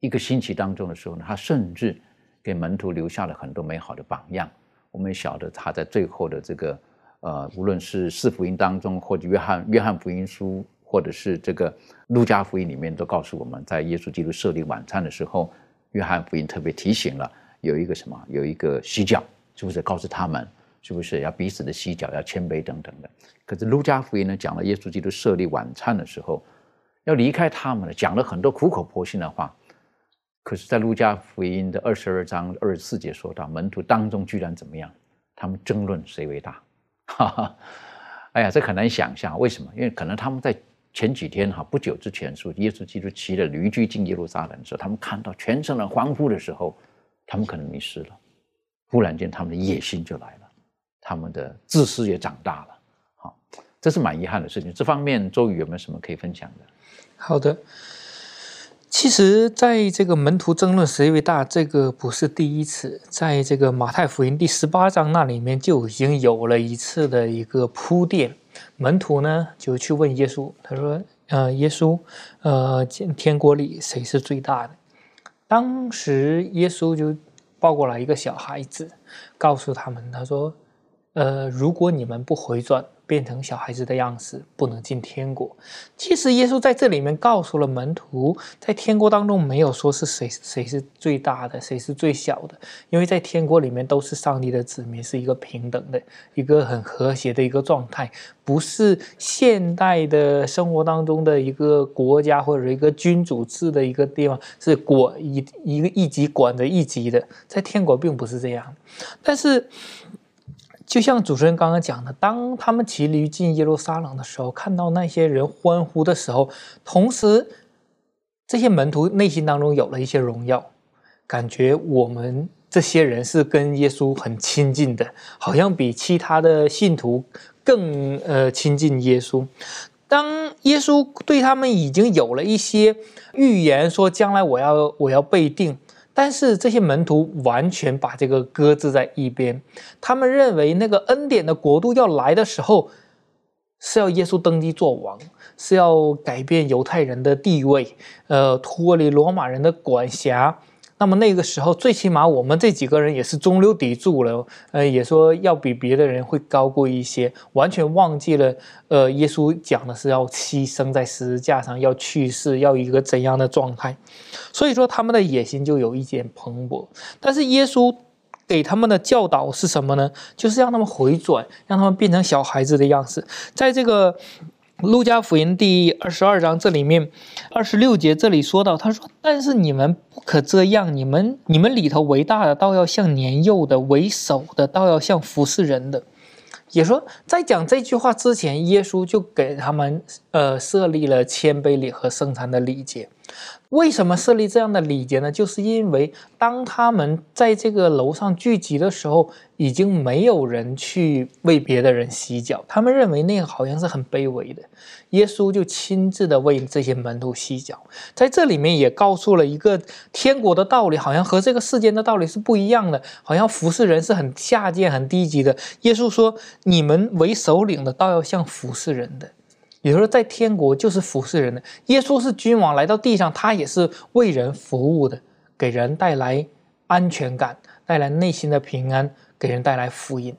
C: 一个星期当中的时候呢，他甚至给门徒留下了很多美好的榜样。我们晓得他在最后的这个，呃，无论是四福音当中，或者约翰约翰福音书，或者是这个路加福音里面，都告诉我们在耶稣基督设立晚餐的时候，约翰福音特别提醒了有一个什么，有一个洗脚，是不是告诉他们，是不是要彼此的洗脚，要谦卑等等的？可是路加福音呢，讲了耶稣基督设立晚餐的时候，要离开他们了，讲了很多苦口婆心的话。可是，在路加福音的二十二章二十四节说到，门徒当中居然怎么样？他们争论谁为大。哈哈，哎呀，这很难想象，为什么？因为可能他们在前几天哈，不久之前说耶稣基督骑着驴驹进耶路撒冷的时候，他们看到全城人欢呼的时候，他们可能迷失了。忽然间，他们的野心就来了，他们的自私也长大了。好，这是蛮遗憾的事情。这方面，周宇有没有什么可以分享的？
E: 好的。其实，在这个门徒争论谁为大，这个不是第一次，在这个马太福音第十八章那里面就已经有了一次的一个铺垫。门徒呢就去问耶稣，他说：“呃，耶稣，呃，天国里谁是最大的？”当时耶稣就抱过来一个小孩子，告诉他们，他说：“呃，如果你们不回转。”变成小孩子的样式，不能进天国。其实耶稣在这里面告诉了门徒，在天国当中没有说是谁谁是最大的，谁是最小的，因为在天国里面都是上帝的子民，是一个平等的、一个很和谐的一个状态，不是现代的生活当中的一个国家或者一个君主制的一个地方，是管一一个一级管着一级的，在天国并不是这样，但是。就像主持人刚刚讲的，当他们骑驴进耶路撒冷的时候，看到那些人欢呼的时候，同时这些门徒内心当中有了一些荣耀，感觉我们这些人是跟耶稣很亲近的，好像比其他的信徒更呃亲近耶稣。当耶稣对他们已经有了一些预言，说将来我要我要被定。但是这些门徒完全把这个搁置在一边，他们认为那个恩典的国度要来的时候，是要耶稣登基做王，是要改变犹太人的地位，呃，脱离罗马人的管辖。那么那个时候，最起码我们这几个人也是中流砥柱了，呃，也说要比别的人会高过一些，完全忘记了，呃，耶稣讲的是要牺牲在十字架上，要去世，要一个怎样的状态，所以说他们的野心就有一点蓬勃。但是耶稣给他们的教导是什么呢？就是让他们回转，让他们变成小孩子的样式，在这个。路加福音第二十二章这里面二十六节这里说到，他说：“但是你们不可这样，你们你们里头为大的，倒要像年幼的；为首的，倒要像服侍人的。”也说，在讲这句话之前，耶稣就给他们呃设立了谦卑礼和圣餐的礼节。为什么设立这样的礼节呢？就是因为当他们在这个楼上聚集的时候，已经没有人去为别的人洗脚，他们认为那个好像是很卑微的。耶稣就亲自的为这些门徒洗脚，在这里面也告诉了一个天国的道理，好像和这个世间的道理是不一样的，好像服侍人是很下贱、很低级的。耶稣说：“你们为首领的，倒要像服侍人的。”也就是说，在天国就是服侍人的。耶稣是君王来到地上，他也是为人服务的，给人带来安全感，带来内心的平安，给人带来福音，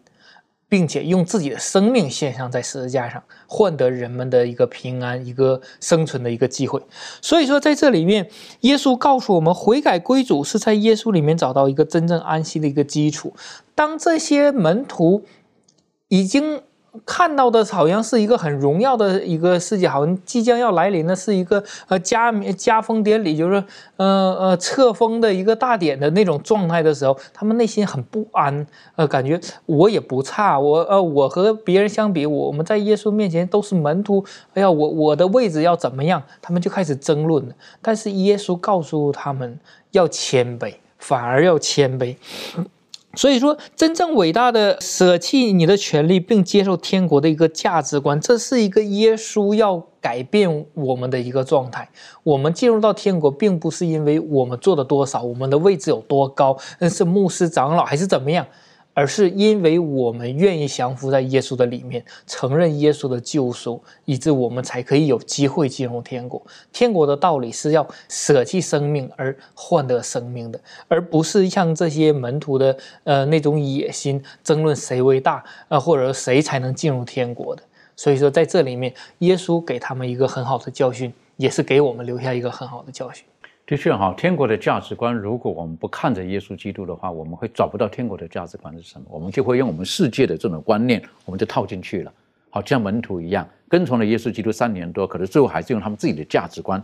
E: 并且用自己的生命献上在十字架上，换得人们的一个平安、一个生存的一个机会。所以说，在这里面，耶稣告诉我们，悔改归主是在耶稣里面找到一个真正安息的一个基础。当这些门徒已经。看到的好像是一个很荣耀的一个世界，好像即将要来临的是一个呃加加封典礼，就是呃呃册封的一个大典的那种状态的时候，他们内心很不安，呃，感觉我也不差，我呃我和别人相比，我们在耶稣面前都是门徒，哎呀，我我的位置要怎么样？他们就开始争论了。但是耶稣告诉他们要谦卑，反而要谦卑。所以说，真正伟大的舍弃你的权利，并接受天国的一个价值观，这是一个耶稣要改变我们的一个状态。我们进入到天国，并不是因为我们做的多少，我们的位置有多高，那是牧师长老还是怎么样。而是因为我们愿意降服在耶稣的里面，承认耶稣的救赎，以致我们才可以有机会进入天国。天国的道理是要舍弃生命而换得生命的，而不是像这些门徒的呃那种野心，争论谁为大啊，或者谁才能进入天国的。所以说，在这里面，耶稣给他们一个很好的教训，也是给我们留下一个很好的教训。
C: 的确哈，天国的价值观，如果我们不看着耶稣基督的话，我们会找不到天国的价值观是什么。我们就会用我们世界的这种观念，我们就套进去了。好像门徒一样，跟从了耶稣基督三年多，可是最后还是用他们自己的价值观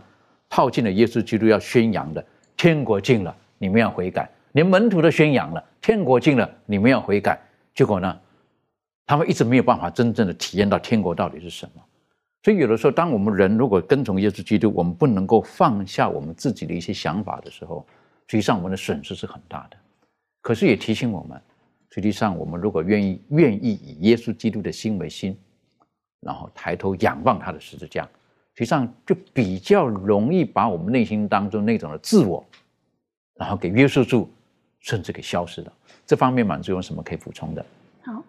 C: 套进了耶稣基督要宣扬的天国近了，你们要悔改。连门徒都宣扬了天国近了，你们要悔改。结果呢，他们一直没有办法真正的体验到天国到底是什么。所以，有的时候，当我们人如果跟从耶稣基督，我们不能够放下我们自己的一些想法的时候，实际上我们的损失是很大的。可是也提醒我们，实际上我们如果愿意愿意以耶稣基督的心为心，然后抬头仰望他的十字架，实际上就比较容易把我们内心当中那种的自我，然后给约束住，甚至给消失了。这方面，满足有什么可以补充的？
F: 好。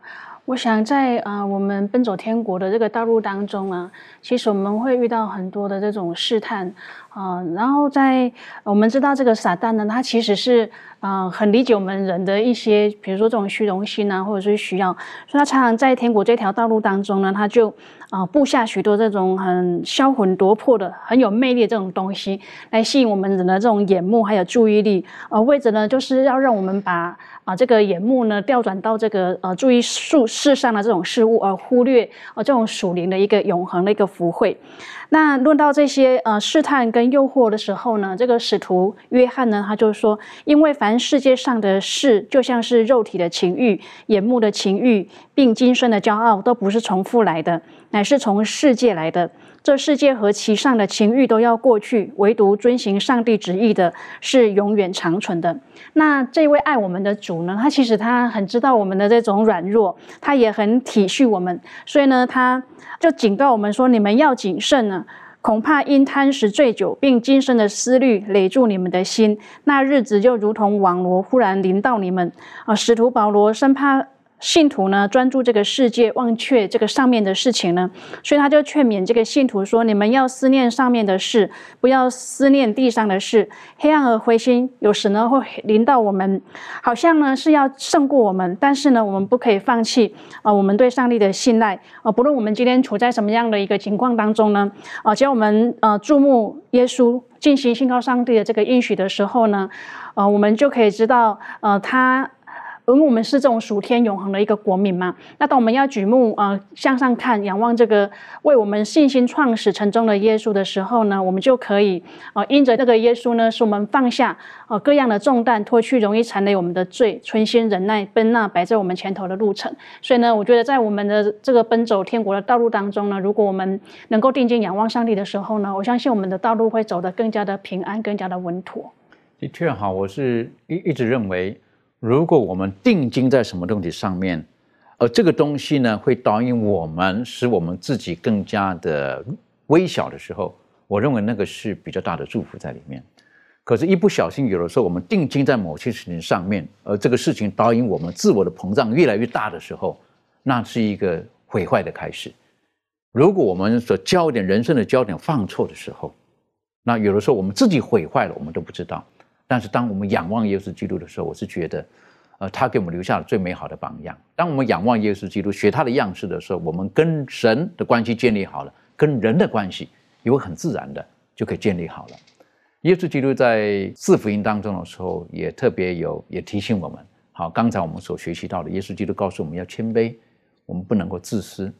F: 我想在啊，我们奔走天国的这个道路当中啊，其实我们会遇到很多的这种试探啊。然后在我们知道这个撒旦呢，他其实是啊很理解我们人的一些，比如说这种虚荣心啊，或者是需要，所以他常常在天国这条道路当中呢，他就啊布下许多这种很销魂夺魄的、很有魅力的这种东西，来吸引我们人的这种眼目还有注意力，呃，为着呢，就是要让我们把。啊，这个眼目呢调转到这个呃，注意世世上的这种事物，而忽略呃这种属灵的一个永恒的一个福慧。那论到这些呃试探跟诱惑的时候呢，这个使徒约翰呢，他就说，因为凡世界上的事，就像是肉体的情欲、眼目的情欲，并今生的骄傲，都不是重复来的，乃是从世界来的。这世界和其上的情欲都要过去，唯独遵行上帝旨意的是永远长存的。那这位爱我们的主呢？他其实他很知道我们的这种软弱，他也很体恤我们，所以呢，他就警告我们说：你们要谨慎呢，恐怕因贪食醉酒，并今生的思虑累住你们的心，那日子就如同网罗忽然临到你们。啊，使徒保罗生怕。信徒呢，专注这个世界，忘却这个上面的事情呢，所以他就劝勉这个信徒说：“你们要思念上面的事，不要思念地上的事。黑暗和灰心有时呢会临到我们，好像呢是要胜过我们，但是呢，我们不可以放弃啊，我们对上帝的信赖啊，不论我们今天处在什么样的一个情况当中呢，啊，只要我们呃注目耶稣，进行信靠上帝的这个应许的时候呢，呃，我们就可以知道呃他。”而我们是这种属天永恒的一个国民嘛？那当我们要举目啊向上看，仰望这个为我们信心创始成终的耶稣的时候呢，我们就可以啊因着这个耶稣呢，使我们放下啊各样的重担，脱去容易缠累我们的罪，存心忍耐奔那摆在我们前头的路程。所以呢，我觉得在我们的这个奔走天国的道路当中呢，如果我们能够定睛仰望上帝的时候呢，我相信我们的道路会走得更加的平安，更加的稳妥。
C: 的确哈，我是一一直认为。如果我们定睛在什么东西上面，而这个东西呢，会导引我们，使我们自己更加的微小的时候，我认为那个是比较大的祝福在里面。可是，一不小心，有的时候我们定睛在某些事情上面，而这个事情导引我们自我的膨胀越来越大的时候，那是一个毁坏的开始。如果我们所焦点人生的焦点放错的时候，那有的时候我们自己毁坏了，我们都不知道。但是，当我们仰望耶稣基督的时候，我是觉得，呃，他给我们留下了最美好的榜样。当我们仰望耶稣基督，学他的样式的时候，我们跟神的关系建立好了，跟人的关系也会很自然的就可以建立好了。耶稣基督在四福音当中的时候，也特别有也提醒我们。好，刚才我们所学习到的，耶稣基督告诉我们要谦卑，我们不能够自私。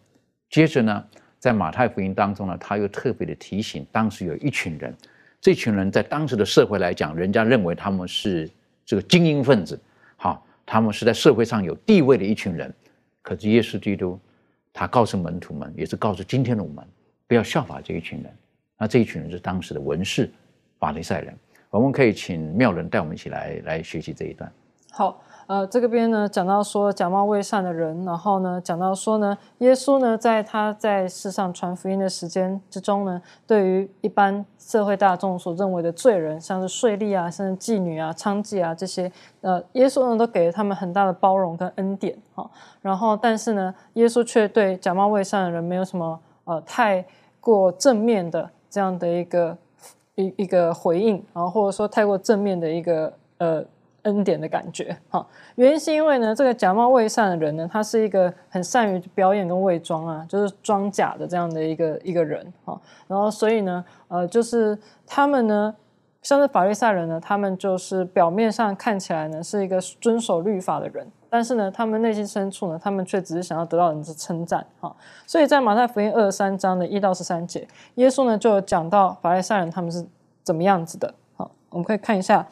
C: 接着呢，在马太福音当中呢，他又特别的提醒，当时有一群人。这群人在当时的社会来讲，人家认为他们是这个精英分子，好，他们是在社会上有地位的一群人。可是耶稣基督，他告诉门徒们，也是告诉今天的我们，不要效法这一群人。那这一群人是当时的文士、法利赛人。我们可以请妙人带我们一起来来学习这一段。
G: 好。呃，这个边呢讲到说假冒伪善的人，然后呢讲到说呢，耶稣呢在他在世上传福音的时间之中呢，对于一般社会大众所认为的罪人，像是税吏啊、像是妓女啊、娼妓啊这些，呃，耶稣呢都给了他们很大的包容跟恩典哈。然后，但是呢，耶稣却对假冒伪善的人没有什么呃太过正面的这样的一个一一个回应，然后或者说太过正面的一个呃。恩典的感觉，哈，原因是因为呢，这个假冒伪善的人呢，他是一个很善于表演跟伪装啊，就是装假的这样的一个一个人，哈，然后所以呢，呃，就是他们呢，像是法利赛人呢，他们就是表面上看起来呢是一个遵守律法的人，但是呢，他们内心深处呢，他们却只是想要得到人的称赞，哈，所以在马太福音二十三章的一到十三节，耶稣呢就讲到法利赛人他们是怎么样子的，好，我们可以看一下，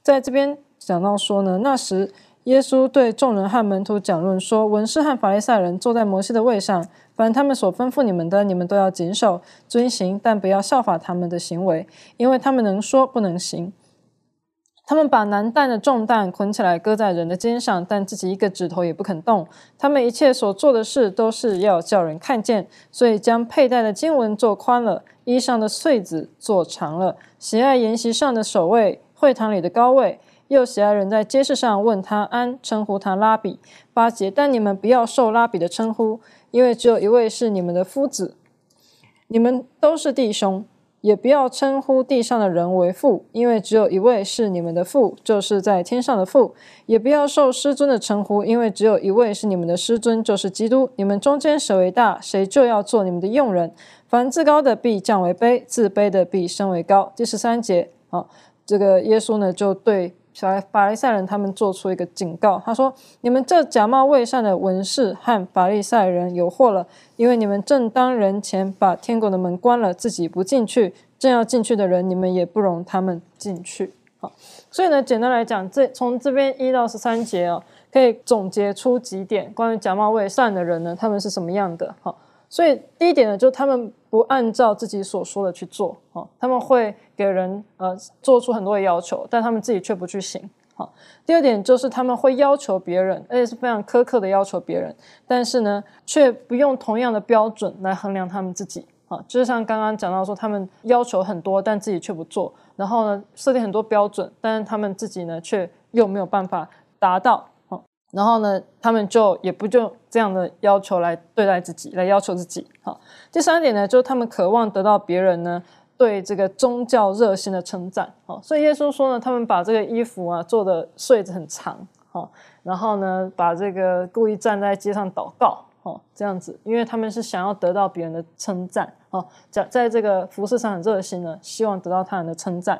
G: 在这边。讲到说呢，那时耶稣对众人和门徒讲论说：“文士和法利赛人坐在摩西的位上，凡他们所吩咐你们的，你们都要谨守遵行，但不要效法他们的行为，因为他们能说不能行。他们把难担的重担捆起来搁在人的肩上，但自己一个指头也不肯动。他们一切所做的事都是要叫人看见，所以将佩戴的经文做宽了，衣裳的穗子做长了，喜爱筵席上的首位，会堂里的高位。”又喜爱人在街市上问他安，称呼他拉比。八节，但你们不要受拉比的称呼，因为只有一位是你们的夫子，你们都是弟兄。也不要称呼地上的人为父，因为只有一位是你们的父，就是在天上的父。也不要受师尊的称呼，因为只有一位是你们的师尊，就是基督。你们中间谁为大，谁就要做你们的用人。凡自高的必降为卑，自卑的必升为高。第十三节，好，这个耶稣呢就对法法利赛人他们做出一个警告，他说：你们这假冒伪善的文士和法利赛人有祸了。因为你们正当人前把天国的门关了，自己不进去，正要进去的人，你们也不容他们进去。好，所以呢，简单来讲，这从这边一到十三节哦，可以总结出几点关于假冒伪善的人呢，他们是什么样的？好，所以第一点呢，就是他们不按照自己所说的去做，哦，他们会给人呃做出很多的要求，但他们自己却不去行。好，第二点就是他们会要求别人，而且是非常苛刻的要求别人，但是呢，却不用同样的标准来衡量他们自己。啊，就是像刚刚讲到说，他们要求很多，但自己却不做，然后呢，设定很多标准，但是他们自己呢，却又没有办法达到。好，然后呢，他们就也不就这样的要求来对待自己，来要求自己。好，第三点呢，就是他们渴望得到别人呢。对这个宗教热心的称赞，哦，所以耶稣说呢，他们把这个衣服啊做的穗子很长，哦，然后呢，把这个故意站在街上祷告，哦，这样子，因为他们是想要得到别人的称赞，哦，在在这个服饰上很热心呢，希望得到他人的称赞，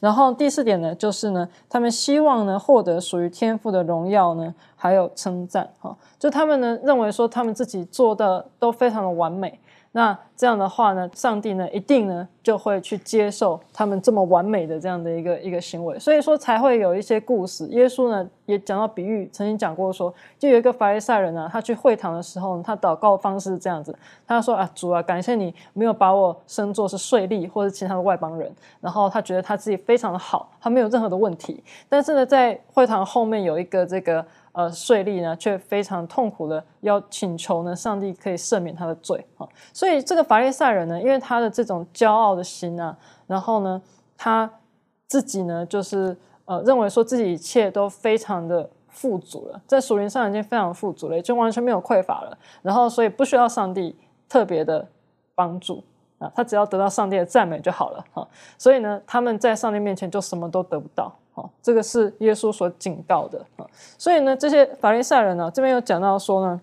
G: 然后第四点呢，就是呢，他们希望呢获得属于天赋的荣耀呢，还有称赞，哈，就他们呢认为说他们自己做的都非常的完美。那这样的话呢，上帝呢一定呢就会去接受他们这么完美的这样的一个一个行为，所以说才会有一些故事。耶稣呢也讲到比喻，曾经讲过说，就有一个法利赛人呢，他去会堂的时候，他祷告方式是这样子，他说啊主啊，感谢你没有把我生作是税吏或者其他的外邦人，然后他觉得他自己非常的好，他没有任何的问题，但是呢，在会堂后面有一个这个。呃，税吏呢，却非常痛苦的要请求呢，上帝可以赦免他的罪啊。所以这个法利赛人呢，因为他的这种骄傲的心啊，然后呢，他自己呢，就是呃，认为说自己一切都非常的富足了，在属灵上已经非常富足了，就完全没有匮乏了。然后，所以不需要上帝特别的帮助啊，他只要得到上帝的赞美就好了哈。所以呢，他们在上帝面前就什么都得不到。这个是耶稣所警告的啊，所以呢，这些法利赛人呢，这边有讲到说呢，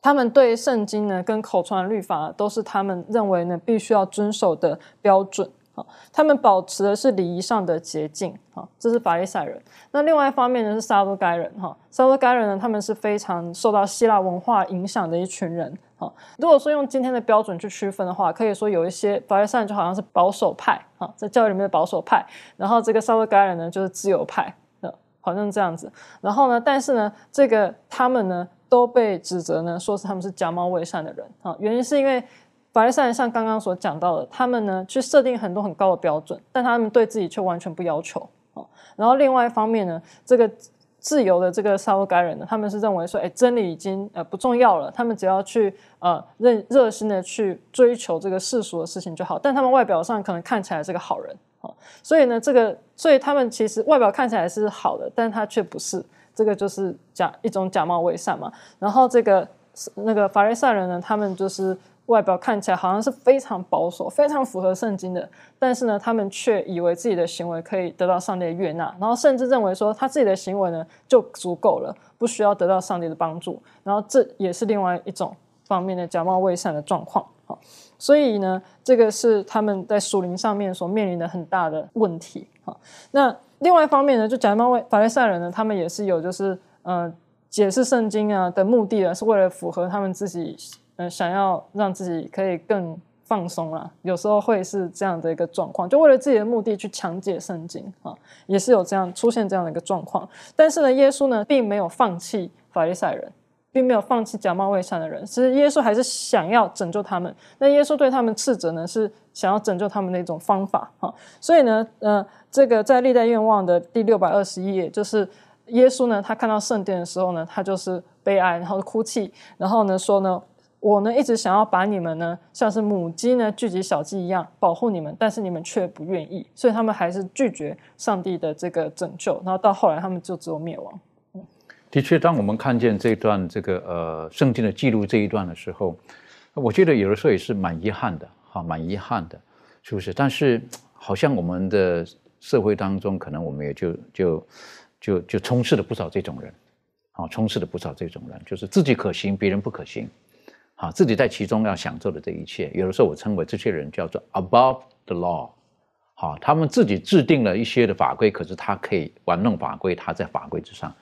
G: 他们对圣经呢跟口传律法都是他们认为呢必须要遵守的标准啊，他们保持的是礼仪上的洁净啊，这是法利赛人。那另外一方面呢是撒都该人哈，撒都该人呢，他们是非常受到希腊文化影响的一群人。好，如果说用今天的标准去区分的话，可以说有一些法利赛人就好像是保守派啊，在教育里面的保守派，然后这个稍微该人呢就是自由派，呃，好像这样子。然后呢，但是呢，这个他们呢都被指责呢说是他们是假冒伪善的人啊，原因是因为法利赛人像刚刚所讲到的，他们呢去设定很多很高的标准，但他们对自己却完全不要求啊。然后另外一方面呢，这个。自由的这个撒都该人呢，他们是认为说，哎，真理已经呃不重要了，他们只要去呃热热心的去追求这个世俗的事情就好。但他们外表上可能看起来是个好人，哦，所以呢，这个所以他们其实外表看起来是好的，但他却不是，这个就是假一种假冒伪善嘛。然后这个那个法利赛人呢，他们就是。外表看起来好像是非常保守、非常符合圣经的，但是呢，他们却以为自己的行为可以得到上帝的悦纳，然后甚至认为说他自己的行为呢就足够了，不需要得到上帝的帮助。然后这也是另外一种方面的假冒伪善的状况。好，所以呢，这个是他们在属灵上面所面临的很大的问题。好，那另外一方面呢，就假冒伪法利赛人呢，他们也是有就是呃解释圣经啊的目的呢，是为了符合他们自己。嗯，想要让自己可以更放松啦，有时候会是这样的一个状况，就为了自己的目的去强解圣经啊，也是有这样出现这样的一个状况。但是呢，耶稣呢并没有放弃法利赛人，并没有放弃假冒伪善的人，其实耶稣还是想要拯救他们。那耶稣对他们斥责呢，是想要拯救他们的一种方法啊。所以呢，呃，这个在历代愿望的第六百二十一页，就是耶稣呢，他看到圣殿的时候呢，他就是悲哀，然后哭泣，然后呢说呢。我呢一直想要把你们呢像是母鸡呢聚集小鸡一样保护你们，但是你们却不愿意，所以他们还是拒绝上帝的这个拯救，然后到后来他们就只有灭亡。
C: 的确，当我们看见这段这个呃圣经的记录这一段的时候，我觉得有的时候也是蛮遗憾的，哈，蛮遗憾的，是不是？但是好像我们的社会当中，可能我们也就就就就充斥了不少这种人，啊，充斥了不少这种人，就是自己可行，别人不可行，啊，自己在其中要享受的这一切，有的时候我称为这些人叫做 above the law，好，他们自己制定了一些的法规，可是他可以玩弄法规，他在法规之上。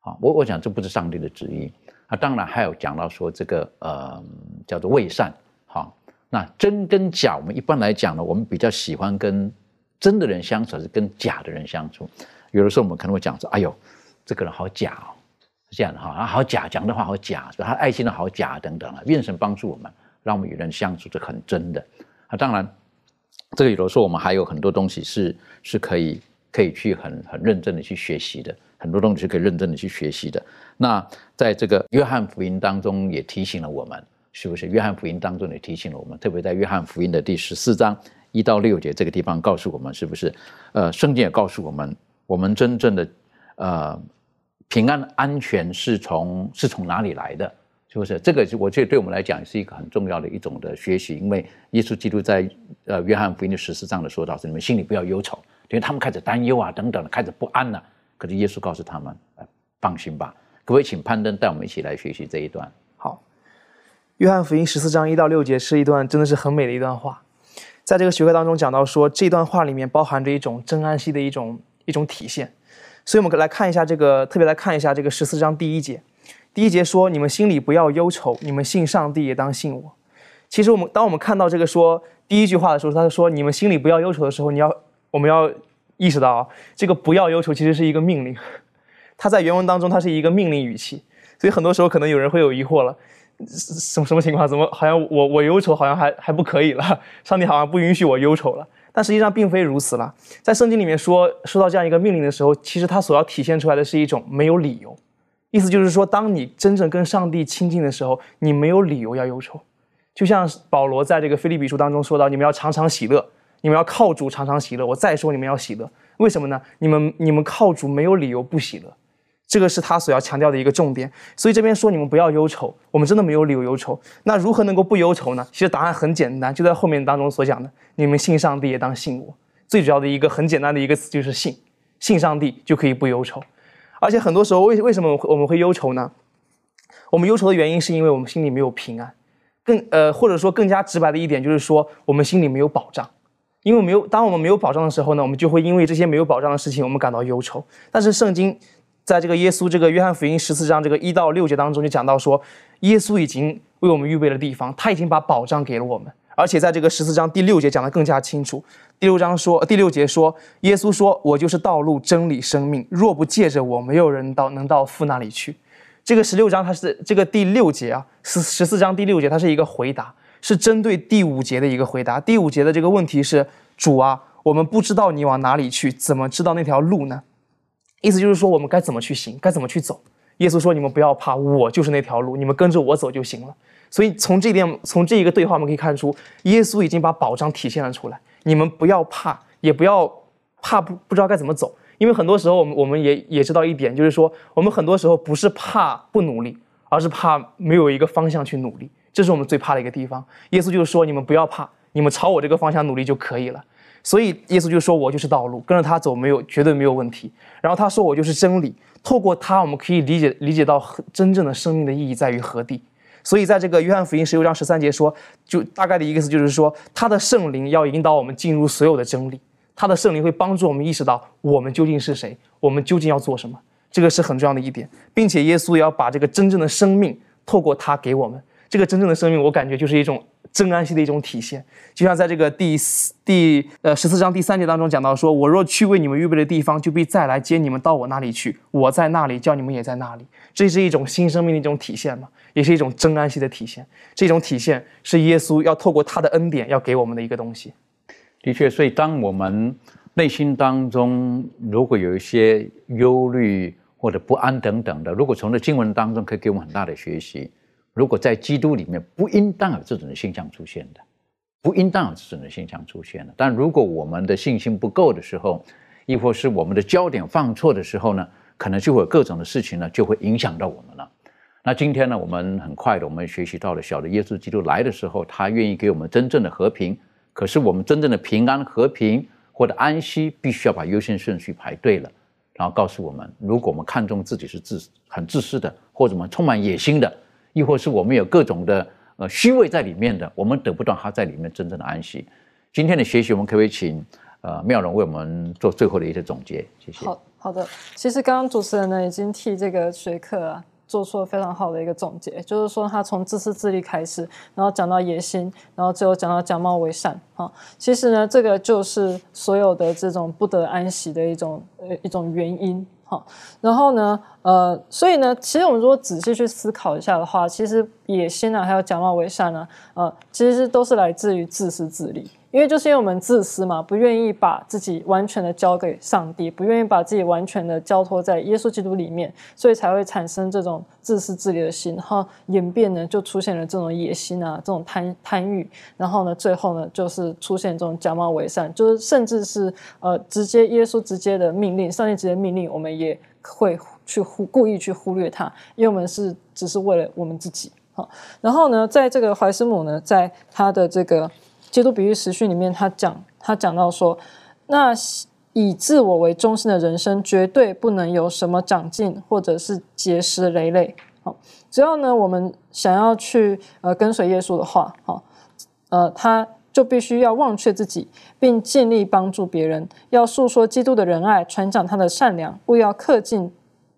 C: 啊，我我想这不是上帝的旨意啊。当然还有讲到说这个呃叫做伪善，好，那真跟假，我们一般来讲呢，我们比较喜欢跟真的人相处，还是跟假的人相处？有的时候我们可能会讲说，哎呦，这个人好假哦，这样的哈，好假，讲的话好假，他爱心的好假等等啊。愿神帮助我们，让我们与人相处是很真的啊。当然，这个有的时候我们还有很多东西是是可以可以去很很认真的去学习的。很多东西是可以认真的去学习的。那在这个约翰福音当中也提醒了我们，是不是？约翰福音当中也提醒了我们，特别在约翰福音的第十四章一到六节这个地方告诉我们，是不是？呃，圣经也告诉我们，我们真正的呃平安安全是从是从哪里来的？是不是？这个我觉得对我们来讲是一个很重要的一种的学习，因为耶稣基督在呃约翰福音的十四章的说到是你们心里不要忧愁，因为他们开始担忧啊等等，开始不安了。可是耶稣告诉他们：“放心吧。”各位，请攀登带我们一起来学习这一段。
H: 好，约翰福音十四章一到六节是一段真的是很美的一段话。在这个学科当中讲到说，这段话里面包含着一种真安息的一种一种体现。所以，我们来看一下这个，特别来看一下这个十四章第一节。第一节说：“你们心里不要忧愁，你们信上帝也当信我。”其实，我们当我们看到这个说第一句话的时候，他说：“你们心里不要忧愁”的时候，你要我们要。意识到啊，这个不要忧愁其实是一个命令，它在原文当中它是一个命令语气，所以很多时候可能有人会有疑惑了，什什么情况？怎么好像我我忧愁好像还还不可以了？上帝好像不允许我忧愁了？但实际上并非如此了。在圣经里面说说到这样一个命令的时候，其实它所要体现出来的是一种没有理由，意思就是说，当你真正跟上帝亲近的时候，你没有理由要忧愁。就像保罗在这个腓立比书当中说到，你们要常常喜乐。你们要靠主常常喜乐。我再说，你们要喜乐，为什么呢？你们你们靠主没有理由不喜乐，这个是他所要强调的一个重点。所以这边说你们不要忧愁，我们真的没有理由忧愁。那如何能够不忧愁呢？其实答案很简单，就在后面当中所讲的，你们信上帝也当信我。最主要的一个很简单的一个词就是信，信上帝就可以不忧愁。而且很多时候为为什么我们会忧愁呢？我们忧愁的原因是因为我们心里没有平安，更呃或者说更加直白的一点就是说我们心里没有保障。因为没有，当我们没有保障的时候呢，我们就会因为这些没有保障的事情，我们感到忧愁。但是圣经，在这个耶稣这个约翰福音十四章这个一到六节当中就讲到说，耶稣已经为我们预备了地方，他已经把保障给了我们。而且在这个十四章第六节讲得更加清楚。第六章说，第六节说，耶稣说：“我就是道路、真理、生命，若不借着我，没有人到能到父那里去。”这个十六章它是这个第六节啊，十十四章第六节它是一个回答。是针对第五节的一个回答。第五节的这个问题是：主啊，我们不知道你往哪里去，怎么知道那条路呢？意思就是说，我们该怎么去行，该怎么去走？耶稣说：“你们不要怕，我就是那条路，你们跟着我走就行了。”所以从这点，从这一个对话，我们可以看出，耶稣已经把保障体现了出来。你们不要怕，也不要怕不不知道该怎么走，因为很多时候，我们我们也也知道一点，就是说，我们很多时候不是怕不努力，而是怕没有一个方向去努力。这是我们最怕的一个地方。耶稣就是说：“你们不要怕，你们朝我这个方向努力就可以了。”所以耶稣就说：“我就是道路，跟着他走没有绝对没有问题。”然后他说：“我就是真理，透过他我们可以理解理解到真正的生命的意义在于何地。”所以在这个约翰福音十六章十三节说，就大概的意思就是说，他的圣灵要引导我们进入所有的真理，他的圣灵会帮助我们意识到我们究竟是谁，我们究竟要做什么。这个是很重要的一点，并且耶稣也要把这个真正的生命透过他给我们。这个真正的生命，我感觉就是一种真安息的一种体现。就像在这个第四第呃十四章第三节当中讲到说：“我若去为你们预备的地方，就必再来接你们到我那里去。我在那里，叫你们也在那里。”这是一种新生命的一种体现嘛，也是一种真安息的体现。这种体现是耶稣要透过他的恩典要给我们的一个东西。
C: 的确，所以当我们内心当中如果有一些忧虑或者不安等等的，如果从这经文当中可以给我们很大的学习。如果在基督里面，不应当有这种的现象出现的，不应当有这种的现象出现的。但如果我们的信心不够的时候，亦或是我们的焦点放错的时候呢，可能就会有各种的事情呢，就会影响到我们了。那今天呢，我们很快的，我们学习到了，小的耶稣基督来的时候，他愿意给我们真正的和平。可是我们真正的平安、和平或者安息，必须要把优先顺序排对了。然后告诉我们，如果我们看重自己是自很自私的，或者我们充满野心的。亦或是我们有各种的呃虚伪在里面的，我们得不到他在里面真正的安息。今天的学习，我们可不可以请呃妙容为我们做最后的一些总结？谢谢。
G: 好好的，其实刚刚主持人呢已经替这个学课啊做出了非常好的一个总结，就是说他从自私自利开始，然后讲到野心，然后最后讲到假冒为善啊。其实呢，这个就是所有的这种不得安息的一种呃一种原因。好，然后呢，呃，所以呢，其实我们如果仔细去思考一下的话，其实野心啊，还有假冒伪善呢，呃，其实都是来自于自私自利。因为就是因为我们自私嘛，不愿意把自己完全的交给上帝，不愿意把自己完全的交托在耶稣基督里面，所以才会产生这种自私自利的心，然后演变呢，就出现了这种野心啊，这种贪贪欲，然后呢，最后呢，就是出现这种假冒伪善，就是甚至是呃，直接耶稣直接的命令，上帝直接命令，我们也会去忽故意去忽略它，因为我们是只是为了我们自己。好，然后呢，在这个怀斯姆呢，在他的这个。基督比喻实训里面，他讲他讲到说，那以自我为中心的人生，绝对不能有什么长进，或者是结实累累。好，只要呢，我们想要去呃跟随耶稣的话，好，呃，他就必须要忘却自己，并尽力帮助别人，要诉说基督的仁爱，传讲他的善良，勿要恪尽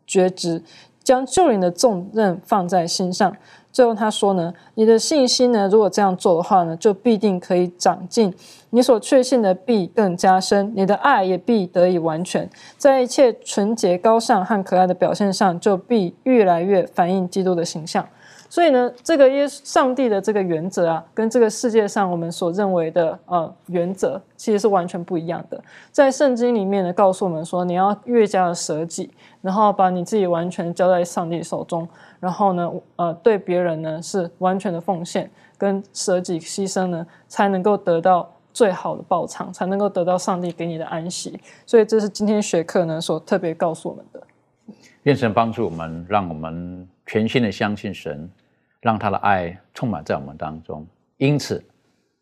G: 厥职，将救人的重任放在心上。最后他说呢，你的信心呢，如果这样做的话呢，就必定可以长进，你所确信的必更加深，你的爱也必得以完全，在一切纯洁、高尚和可爱的表现上，就必越来越反映基督的形象。所以呢，这个耶上帝的这个原则啊，跟这个世界上我们所认为的呃原则，其实是完全不一样的。在圣经里面呢，告诉我们说，你要越加的舍己，然后把你自己完全交在上帝手中，然后呢，呃，对别人呢是完全的奉献跟舍己牺牲呢，才能够得到最好的报偿，才能够得到上帝给你的安息。所以这是今天学课呢所特别告诉我们的。
C: 愿神帮助我们，让我们全心的相信神。让他的爱充满在我们当中，因此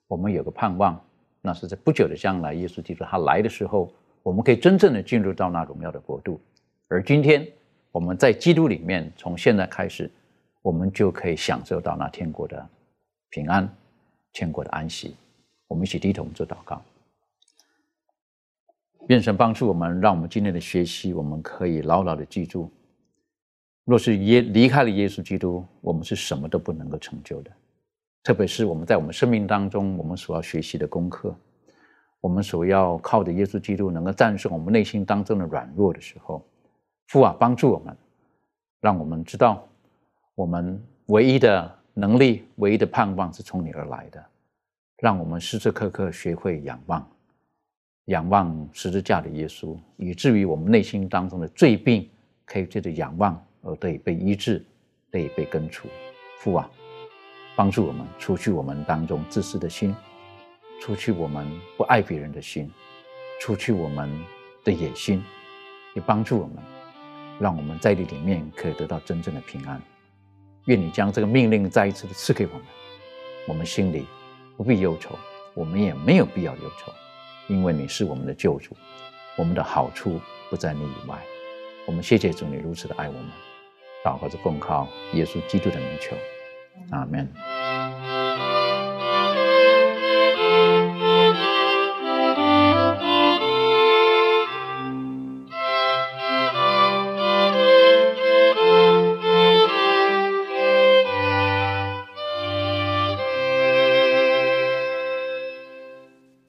C: 我们有个盼望，那是在不久的将来，耶稣基督他来的时候，我们可以真正的进入到那荣耀的国度。而今天我们在基督里面，从现在开始，我们就可以享受到那天国的平安、天国的安息。我们一起低头做祷告，愿神帮助我们，让我们今天的学习，我们可以牢牢的记住。若是耶离开了耶稣基督，我们是什么都不能够成就的。特别是我们在我们生命当中，我们所要学习的功课，我们所要靠着耶稣基督能够战胜我们内心当中的软弱的时候，父啊，帮助我们，让我们知道，我们唯一的能力、唯一的盼望是从你而来的。让我们时时刻刻学会仰望，仰望十字架的耶稣，以至于我们内心当中的罪病可以借着仰望。而得以被医治，得以被根除。父啊，帮助我们除去我们当中自私的心，除去我们不爱别人的心，除去我们的野心，也帮助我们，让我们在你里面可以得到真正的平安。愿你将这个命令再一次的赐给我们，我们心里不必忧愁，我们也没有必要忧愁，因为你是我们的救主，我们的好处不在你以外。我们谢谢主，你如此的爱我们。或者奉靠耶稣基督的名求，阿门。